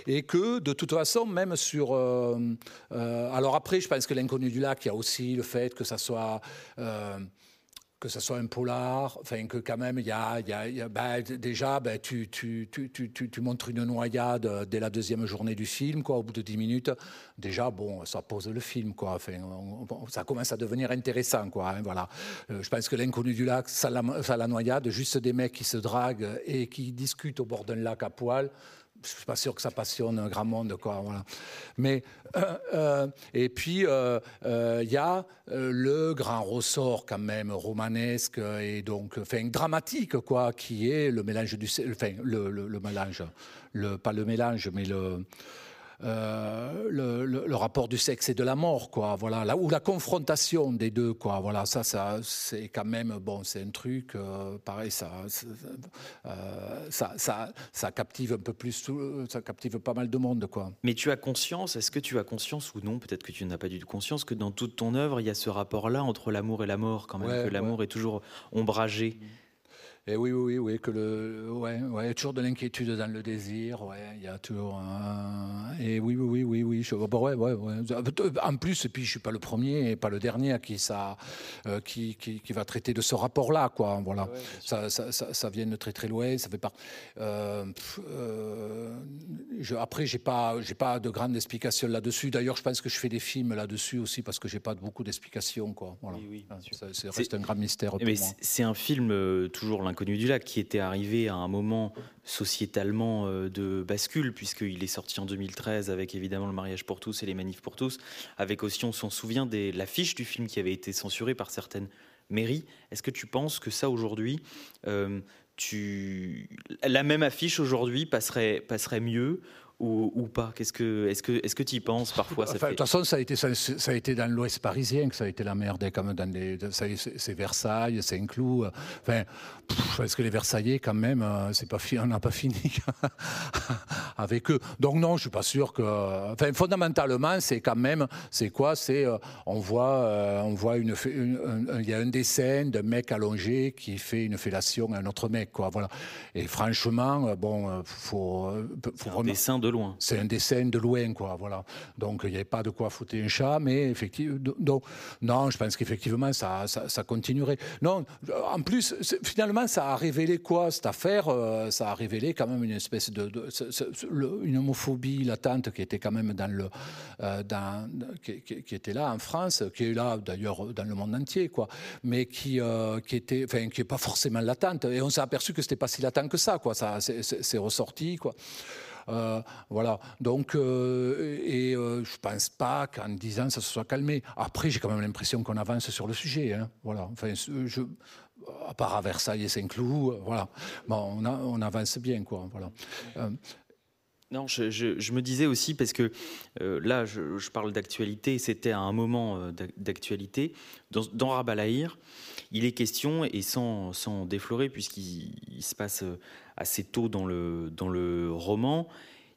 Et que de toute façon, même sur, alors après, je pense que l'inconnu du lac, il y a aussi le fait que ça soit que ce soit un polar, enfin que quand même y a, déjà tu, montres une noyade dès la deuxième journée du film, quoi, au bout de dix minutes. Déjà bon, ça pose le film, quoi. Ça commence à devenir intéressant, quoi. Hein, voilà. Euh, je pense que l'inconnu du lac, ça la, ça la noyade, juste des mecs qui se draguent et qui discutent au bord d'un lac à poil je suis pas sûr que ça passionne un grand monde, quoi. Voilà. Mais euh, euh, et puis il euh, y a le grand ressort quand même romanesque et donc enfin dramatique, quoi, qui est le mélange du, enfin le, le, le mélange, le pas le mélange, mais le euh, le, rapport du sexe et de la mort, quoi. Voilà, là, ou la confrontation des deux, quoi. Voilà, ça, ça c'est quand même bon, c'est un truc euh, pareil, ça, euh, ça, ça, ça, captive un peu plus, ça captive pas mal de monde, quoi. Mais tu as conscience, est-ce que tu as conscience ou non, peut-être que tu n'as pas du tout conscience, que dans toute ton œuvre, il y a ce rapport-là entre l'amour et la mort, quand même, que l'amour est toujours ombragé? Et oui, oui, oui, que le, ouais, ouais, toujours de l'inquiétude dans le désir, ouais, il y a toujours un, et oui, oui, oui, oui, je, bah ouais, ouais, ouais. En plus, et puis je suis pas le premier et pas le dernier à qui ça, euh, qui, qui, qui, va traiter de ce rapport-là, quoi. Voilà, ça, ça, ça, ça, vient de très très loin, ça fait pas. Euh, euh, je, après, j'ai pas, j'ai pas de grandes explications là-dessus. D'ailleurs, je pense que je fais des films là-dessus aussi parce que j'ai pas beaucoup d'explications, quoi. Voilà. Oui, oui, ça, reste un grand mystère pour moi. C'est un film toujours Connu du lac, qui était arrivé à un moment sociétalement euh, de bascule, puisqu'il est sorti en 2013 avec évidemment le mariage pour tous et les manifs pour tous, avec aussi, on s'en souvient, des, l'affiche du film qui avait été censurée par certaines mairies. Est-ce que tu penses que ça, aujourd'hui, euh, tu... la même affiche aujourd'hui passerait, passerait mieux ou, pas Qu'est-ce que, Est-ce que est-ce que tu y penses parfois De toute façon, ça a, été, ça, a été dans l'Ouest parisien que ça a été la merde. Comme dans c'est Versailles, Saint-Cloud. Enfin, est-ce que les Versaillais, quand même, euh, c'est pas, on n'a pas fini avec eux. Donc non, je suis pas sûr que... Enfin, fondamentalement, c'est quand même... C'est quoi C'est... Euh, on voit, euh, on voit une... Il y a un dessin d'un mec allongé qui fait une fellation à un autre mec, quoi. Voilà. Et franchement, bon, faut... faut un dessin de loin. C'est un dessin de loin, quoi. Voilà. Donc il n'y avait pas de quoi foutre un chat, mais effectivement, donc, non, je pense qu'effectivement ça, ça, continuerait. Non, en plus, finalement, ça a révélé quoi cette affaire euh, Ça a révélé quand même une espèce de, une homophobie latente qui était quand même dans le, euh, qui, était là en France, qui est là d'ailleurs dans le monde entier, quoi. Mais qui, euh, qui était, enfin, qui est pas forcément latente. Et on s'est aperçu que c'était pas si latent que ça, quoi. Ça, c'est ressorti, quoi. Euh, voilà. Donc, euh, et euh, je pense pas qu'en disant ça se soit calmé. Après, j'ai quand même l'impression qu'on avance sur le sujet. Hein. Voilà. Enfin, à part à Versailles et Saint-Cloud, voilà. Bon, on, on, avance bien, quoi. Voilà. Non, je, me disais aussi, parce que là, je, parle d'actualité, c'était à un moment d'actualité. Dans, dans il est question, et sans, sans déflorer, puisqu'il se passe assez tôt dans le, dans le roman,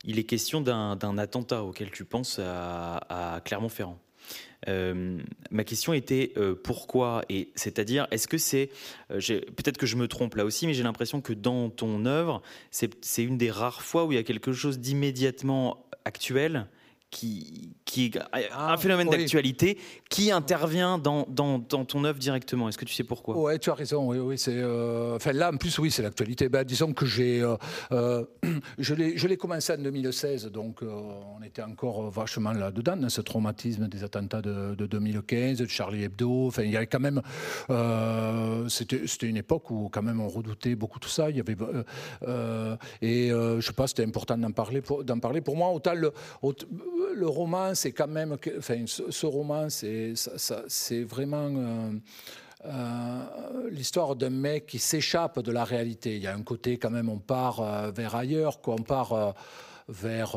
il est question d'un attentat auquel tu penses à, Clermont-Ferrand. Euh, ma question était euh, pourquoi et c'est-à-dire est-ce que c'est euh, peut-être que je me trompe là aussi mais j'ai l'impression que dans ton œuvre c'est une des rares fois où il y a quelque chose d'immédiatement actuel qui, qui est un ah, phénomène d'actualité qui intervient dans, dans, dans, ton œuvre directement. Est-ce que tu sais pourquoi? Oui, tu as raison. Oui, oui, c'est, euh, enfin, là, en plus, oui, c'est l'actualité. Ben, disons que j'ai, euh, euh, je, l'ai, je l'ai commencé en 2016, donc on était encore vachement là-dedans, dans ce traumatisme des attentats de, 2015, de Charlie Hebdo. Enfin, il y avait quand même. c'était, c'était une époque où, quand même, on redoutait beaucoup tout ça. Il y avait, et je sais pas, c'était important d'en parler. Pour, d'en parler. pour moi, autant le le roman, c'est quand même, enfin, ce, roman, c'est vraiment euh, euh, l'histoire d'un mec qui s'échappe de la réalité. Il y a un côté quand même, on part euh, vers ailleurs, quoi. on part vers,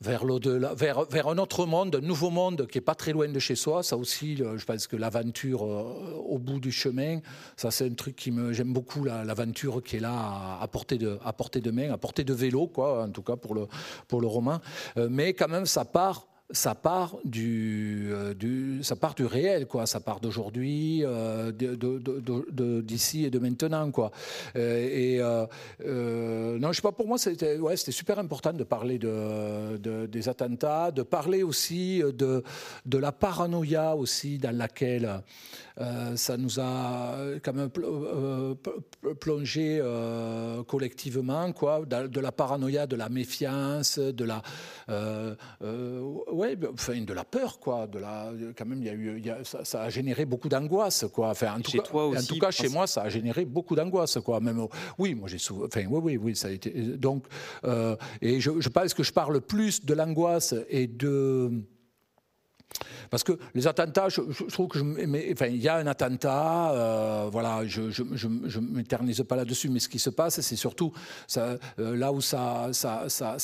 vers l'au-delà, vers, vers un autre monde, un nouveau monde qui est pas très loin de chez soi. Ça aussi, je pense que l'aventure au bout du chemin, ça c'est un truc qui me, j'aime beaucoup l'aventure qui est là à, portée de, à portée de main, à portée de vélo, quoi, en tout cas pour le, pour le roman. mais quand même, ça part ça part du, euh, du, ça part du réel, quoi. Ça part d'aujourd'hui, euh, d'ici et de maintenant, quoi. Euh, et non, je sais pas. Pour moi, c'était ouais, super important de parler de, des attentats, de parler aussi de de la paranoïa aussi dans laquelle ça nous a quand même plongé collectivement, quoi, de la paranoïa, de la méfiance, de la, ouais, enfin, de la peur, quoi. De la, quand même, il y a eu, ça, a généré beaucoup d'angoisse, quoi. Enfin, en tout chez cas, toi aussi, en tout cas, chez moi, ça a généré beaucoup d'angoisse, quoi. Même, oui, moi j'ai enfin, oui, oui, oui, ça a été. Donc, et je, je pense que je parle plus de l'angoisse et de parce que les attentats, je, trouve que enfin, il y a un attentat, euh, voilà, je ne m'éternise pas là-dessus, mais ce qui se passe, c'est surtout euh, là où ça,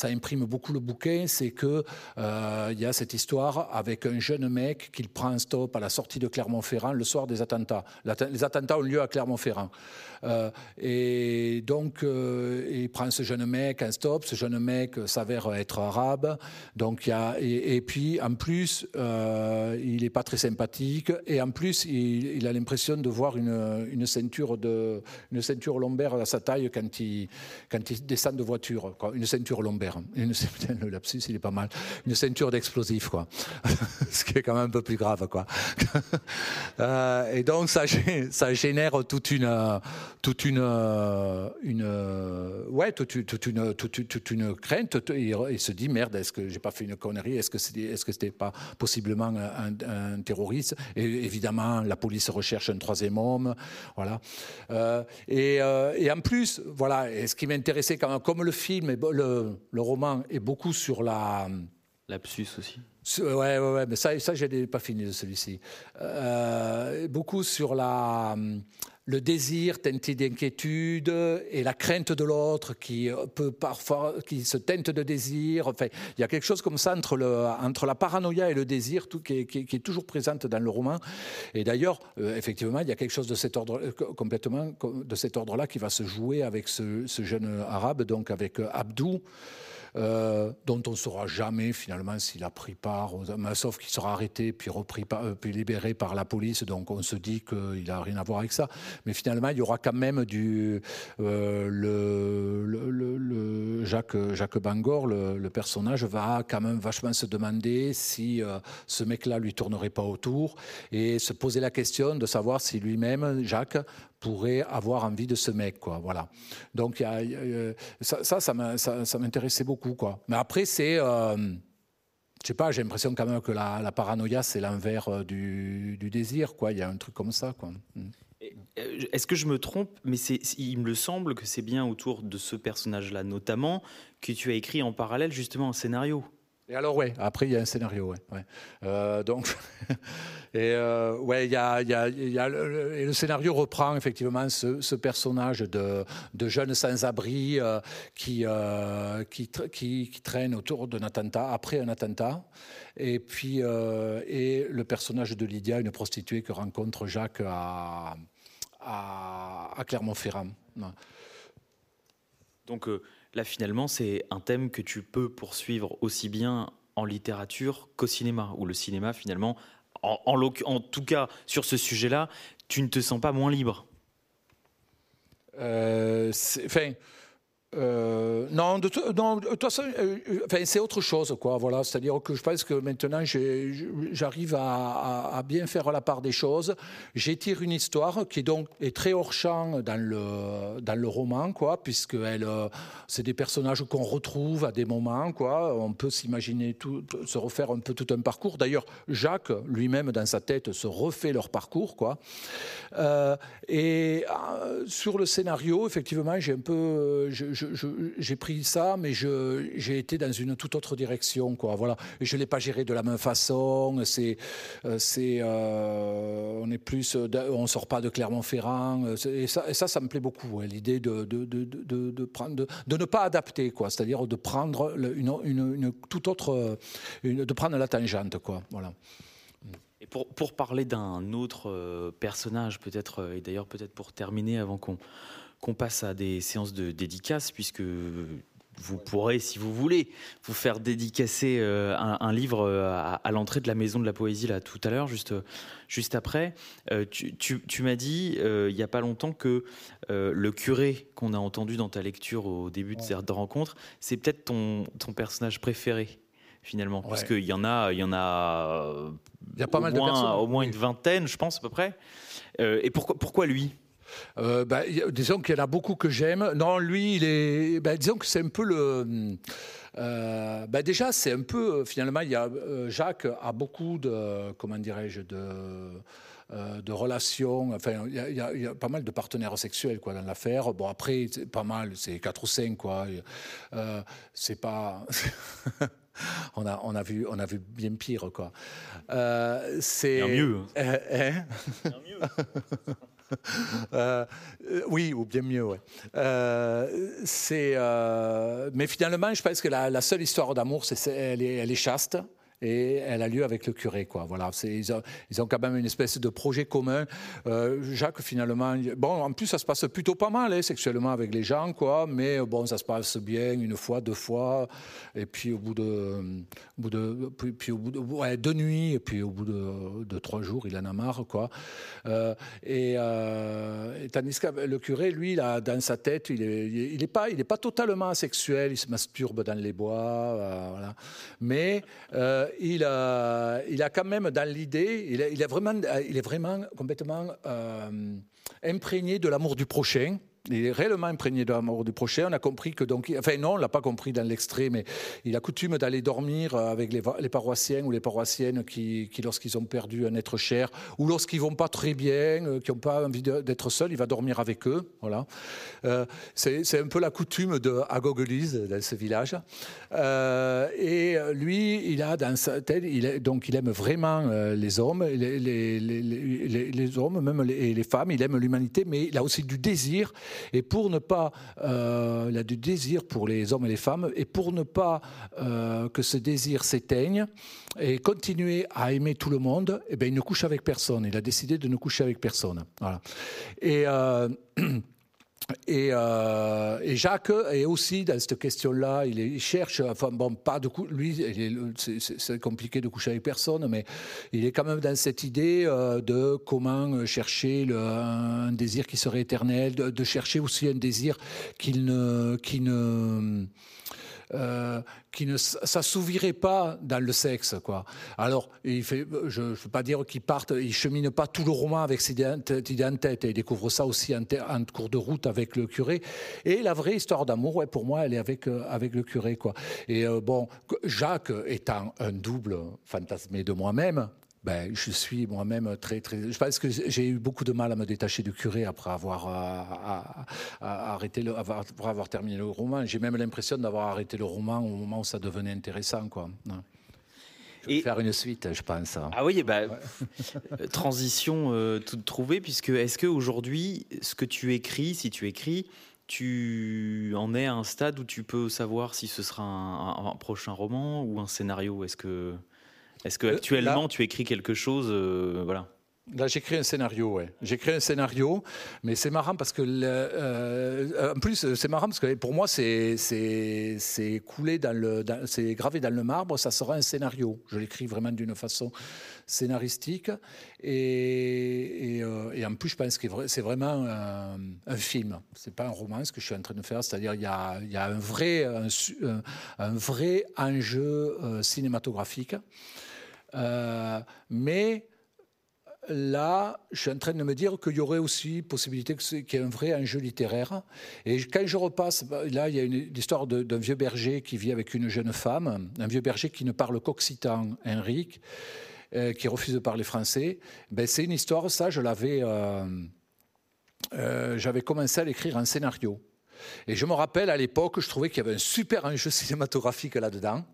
imprime beaucoup le bouquin, c'est que euh, il y a cette histoire avec un jeune mec qui prend un stop à la sortie de Clermont-Ferrand le soir des attentats. Les attentats ont lieu à Clermont-Ferrand. Et donc, il prend ce jeune mec un stop. Ce jeune mec s'avère être arabe. Donc, y a, et, puis, en plus, euh, il n'est pas très sympathique et en plus, il, a l'impression de voir une, ceinture de, une ceinture lombaire à sa taille quand il, quand il descend de voiture. Une ceinture lombaire. Une, le lapsus, il est pas mal. Une ceinture d'explosifs, quoi. Ce qui est quand même un peu plus grave, quoi. Euh, et donc, ça, ça génère toute une, toute une, une ouais, toute, toute, une, toute, une crainte. Il, se dit merde, est-ce que j'ai pas fait une connerie? Est-ce que c'était, est-ce que c'était pas possiblement un, terroriste? Et évidemment, la police recherche un troisième homme. Voilà. Euh, euh, et, en plus, voilà, et ce qui m'intéressait, comme le film, et le, le roman est beaucoup sur la. Lapsus aussi. Ouais, ouais, ouais, mais ça, ça je n'ai pas fini de celui-ci. Euh, beaucoup sur la, le désir teinté d'inquiétude et la crainte de l'autre qui peut parfois qui se teinte de désir. Enfin, il y a quelque chose comme ça entre, le, entre la paranoïa et le désir tout, qui, est, toujours présente dans le roman. Et d'ailleurs, euh, effectivement, il y a quelque chose de cet ordre euh, complètement de cet ordre-là qui va se jouer avec ce, jeune arabe, donc avec euh, Abdou. Euh, dont on ne saura jamais finalement s'il a pris part, sauf qu'il sera arrêté puis, repris euh, puis libéré par la police, donc on se dit qu'il n'a rien à voir avec ça. Mais finalement, il y aura quand même du... Euh, le, Jacques, Jacques Bangor, le, personnage, va quand même vachement se demander si ce mec-là lui tournerait pas autour et se poser la question de savoir si lui-même, Jacques, pourrait avoir envie de ce mec, quoi. Voilà. Donc ça, ça, ça m'intéressait beaucoup, quoi. Mais après, c'est, euh, je sais pas, j'ai l'impression quand même que la, paranoïa, c'est l'envers euh, du, désir, quoi. Il y a un truc comme ça, quoi. Mm. Euh, est-ce que je me trompe? Mais il me semble que c'est bien autour de ce personnage-là, notamment, que tu as écrit en parallèle justement un scénario. Et alors, ouais, après, il y a un scénario, ouais. Donc, et le, scénario reprend effectivement ce, personnage de, jeune sans-abri euh, qui, euh, qui, traîne autour d'un attentat, après un attentat. Et puis, euh, et le personnage de Lydia, une prostituée que rencontre Jacques à, à, à Clermont-Ferrand. Donc, Là, finalement, c'est un thème que tu peux poursuivre aussi bien en littérature qu'au cinéma, ou le cinéma, finalement, en, en, tout cas, sur ce sujet-là, tu ne te sens pas moins libre? Euh, enfin, euh, non, de, toute façon, euh, enfin, c'est autre chose, quoi. Voilà, c'est-à-dire que je pense que maintenant, j'arrive à, bien faire la part des choses. J'étire une histoire qui donc est très hors champ dans le dans le roman, quoi, puisque elle, euh, c'est des personnages qu'on retrouve à des moments, quoi. On peut s'imaginer tout, se refaire un peu tout un parcours. D'ailleurs, Jacques lui-même dans sa tête se refait leur parcours, quoi. et sur le scénario, effectivement, j'ai un peu, j'ai pris ça, mais j'ai été dans une toute autre direction, quoi. Voilà. Je l'ai pas géré de la même façon. C'est, c'est, on est plus, on sort pas de Clermont-Ferrand. Et ça, ça, me plaît beaucoup. L'idée de de, de, de, prendre, de, ne pas adapter, quoi. C'est-à-dire de prendre une, une, toute autre, de prendre la tangente, quoi. Voilà. Et pour, pour parler d'un autre personnage, peut-être, et d'ailleurs peut-être pour terminer avant qu'on qu'on passe à des séances de dédicaces, puisque vous pourrez, si vous voulez, vous faire dédicacer euh, un, livre euh, à, l'entrée de la Maison de la Poésie, là, tout à l'heure, juste, juste après. Euh, tu, m'as dit, il n'y a pas longtemps, que le curé qu'on a entendu dans ta lecture au début de cette rencontre, c'est peut-être ton, ton personnage préféré finalement, parce qu'il y en a, il y en a, y a pas mal de personnes, au moins une vingtaine, je pense à peu près. et pourquoi, pourquoi lui? Euh, bah, disons qu'il y en a beaucoup que j'aime. Non, lui, il est. Bah, disons que c'est un peu le. Euh, bah, déjà, c'est un peu. Finalement, il y a, euh, Jacques a beaucoup de. Comment dirais-je de. de relations, enfin, il y, a, y, a pas mal de partenaires sexuels quoi dans l'affaire. Bon après, c'est pas mal, c'est 4 ou 5 quoi. c'est pas. on a, on a vu, on a vu bien pire quoi. c'est. mieux. Hein. Hein mieux. Euh, euh, oui, ou bien mieux. Euh, c'est, mais finalement, je pense que la, seule histoire d'amour, c'est, elle, est, elle est chaste et elle a lieu avec le curé. Quoi. Voilà, ils ont, quand même une espèce de projet commun. Euh, Jacques, finalement, bon, en plus, ça se passe plutôt pas mal hein, sexuellement avec les gens, quoi, mais bon, ça se passe bien une fois, deux fois, et puis au bout de, au bout de, puis, au bout de ouais, deux nuits, et puis au bout de, trois jours, il en a marre. Quoi. Euh, et, euh, tandis que le curé, lui, là, dans sa tête, il n'est il est pas, pas totalement asexuel, il se masturbe dans les bois, euh, voilà. mais il, a, il a quand même dans l'idée, il, vraiment, il est vraiment complètement euh, imprégné de l'amour du prochain il est réellement imprégné de l'amour du prochain. On a compris que donc, enfin non, on l'a pas compris dans l'extrait, mais il a coutume d'aller dormir avec les, les, paroissiens ou les paroissiennes qui, qui lorsqu'ils ont perdu un être cher ou lorsqu'ils vont pas très bien, euh, qui n'ont pas envie d'être seuls, il va dormir avec eux. Voilà. Euh, c'est un peu la coutume de Agogelise dans ce village. Euh, et lui, il a dans sa tête, donc il aime vraiment les hommes, les, hommes, même les femmes. Il aime l'humanité, mais il a aussi du désir et pour ne pas, euh, il a du désir pour les hommes et les femmes, et pour ne pas euh, que ce désir s'éteigne et continuer à aimer tout le monde, eh bien, il ne couche avec personne. Il a décidé de ne coucher avec personne. Voilà. Et euh, et, Jacques est aussi dans cette question-là. Il, cherche, enfin bon, pas de coup, lui, c'est compliqué de coucher avec personne, mais il est quand même dans cette idée euh, de comment chercher un désir qui serait éternel, de, de chercher aussi un désir qu'il ne, qui ne euh, qui ne s'assouvirait pas dans le sexe. Quoi. Alors, il fait, je ne veux pas dire qu'il parte, il chemine pas tout le roman avec cette idée en tête, et il découvre ça aussi en, en, cours de route avec le curé. Et la vraie histoire d'amour, ouais, pour moi, elle est avec, euh, avec le curé. Quoi. Et euh, bon, Jacques étant un double fantasmé de moi-même, ben, je suis moi-même très, très. Je pense que j'ai eu beaucoup de mal à me détacher du curé après avoir euh, arrêté le, avoir, après avoir terminé le roman. J'ai même l'impression d'avoir arrêté le roman au moment où ça devenait intéressant, quoi. Je vais Et... faire une suite, je pense. Ah oui, bah, transition euh, toute trouvée, puisque est-ce qu'aujourd'hui, ce que tu écris, si tu écris, tu en es à un stade où tu peux savoir si ce sera un, un prochain roman ou un scénario? Est-ce que est-ce que euh, actuellement tu écris quelque chose euh, voilà Là, j'écris un scénario, ouais. J'écris un scénario, mais c'est marrant parce que, euh, en plus, c'est marrant parce que pour moi, c'est c'est coulé dans le, c'est gravé dans le marbre. Ça sera un scénario. Je l'écris vraiment d'une façon scénaristique, et, et, en plus, je pense que c'est vraiment un, un film. C'est pas un roman ce que je suis en train de faire. C'est-à-dire, il y a, il y a un vrai, un, un vrai enjeu cinématographique. Euh, mais là, je suis en train de me dire qu'il y aurait aussi possibilité qu'il y ait un vrai enjeu littéraire. Et quand je repasse, bah, là, il y a une histoire d'un vieux berger qui vit avec une jeune femme, un vieux berger qui ne parle qu'occitan, Henrik, euh, qui refuse de parler français. Ben, c'est une histoire, ça, je l'avais, euh, j'avais commencé à l'écrire en scénario. Et je me rappelle à l'époque, je trouvais qu'il y avait un super enjeu cinématographique là-dedans.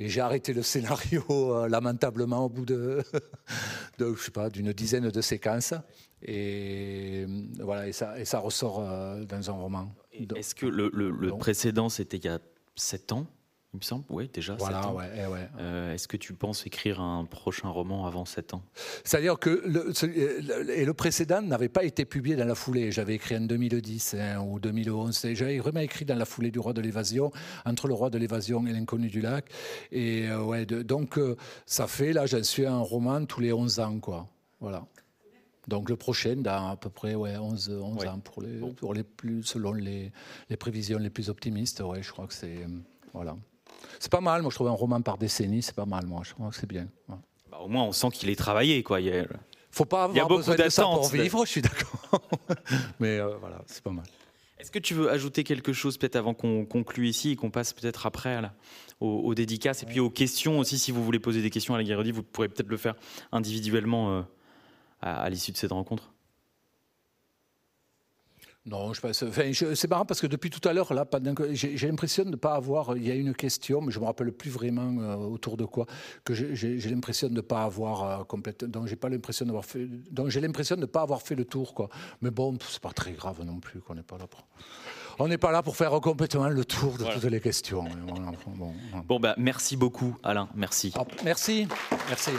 Et j'ai arrêté le scénario euh, lamentablement au bout de, de je sais pas, d'une dizaine de séquences. Et voilà, et ça, et ça ressort euh, dans un roman. Est-ce que le, le précédent, c'était il y a sept ans? Il me semble, oui, déjà. Voilà. Ouais, ouais. Euh, Est-ce que tu penses écrire un prochain roman avant 7 ans? C'est-à-dire que le, et le précédent n'avait pas été publié dans la foulée. J'avais écrit en 2010 hein, ou 2011. J'avais vraiment écrit dans la foulée du Roi de l'évasion, entre le Roi de l'évasion et l'inconnu du lac. Et euh, ouais, donc euh, ça fait, là, j'en suis un roman tous les 11 ans, quoi. Voilà. Donc le prochain, dans à peu près ouais, 11, 11 ans, pour les, pour les plus, selon les, les prévisions les plus optimistes. Ouais, je crois que c'est. Voilà. C'est pas mal, moi je trouve un roman par décennie, c'est pas mal, moi je crois que c'est bien. Bah, au moins on sent qu'il est travaillé, quoi. Il y a... Faut pas avoir beaucoup besoin de ça pour vivre, je suis d'accord. Mais euh, voilà, c'est pas mal. Est-ce que tu veux ajouter quelque chose peut-être avant qu'on conclue ici et qu'on passe peut-être après aux, dédicaces et puis aux questions aussi si vous voulez poser des questions à la Guéraudy, vous pourrez peut-être le faire individuellement euh, à l'issue de cette rencontre. Non, je pense. Enfin, c'est marrant parce que depuis tout à l'heure, là, j'ai l'impression de ne pas avoir. Il y a une question, mais je me rappelle plus vraiment euh, autour de quoi. Que j'ai l'impression de ne pas avoir euh, complètement. Donc j'ai pas l'impression d'avoir fait. Donc j'ai l'impression de ne pas avoir fait le tour, quoi. Mais bon, c'est pas très grave non plus qu'on n'est pas là pour. On n'est pas là pour faire complètement le tour de toutes les questions. bon, bon bah, merci beaucoup, Alain. Merci. merci. Merci.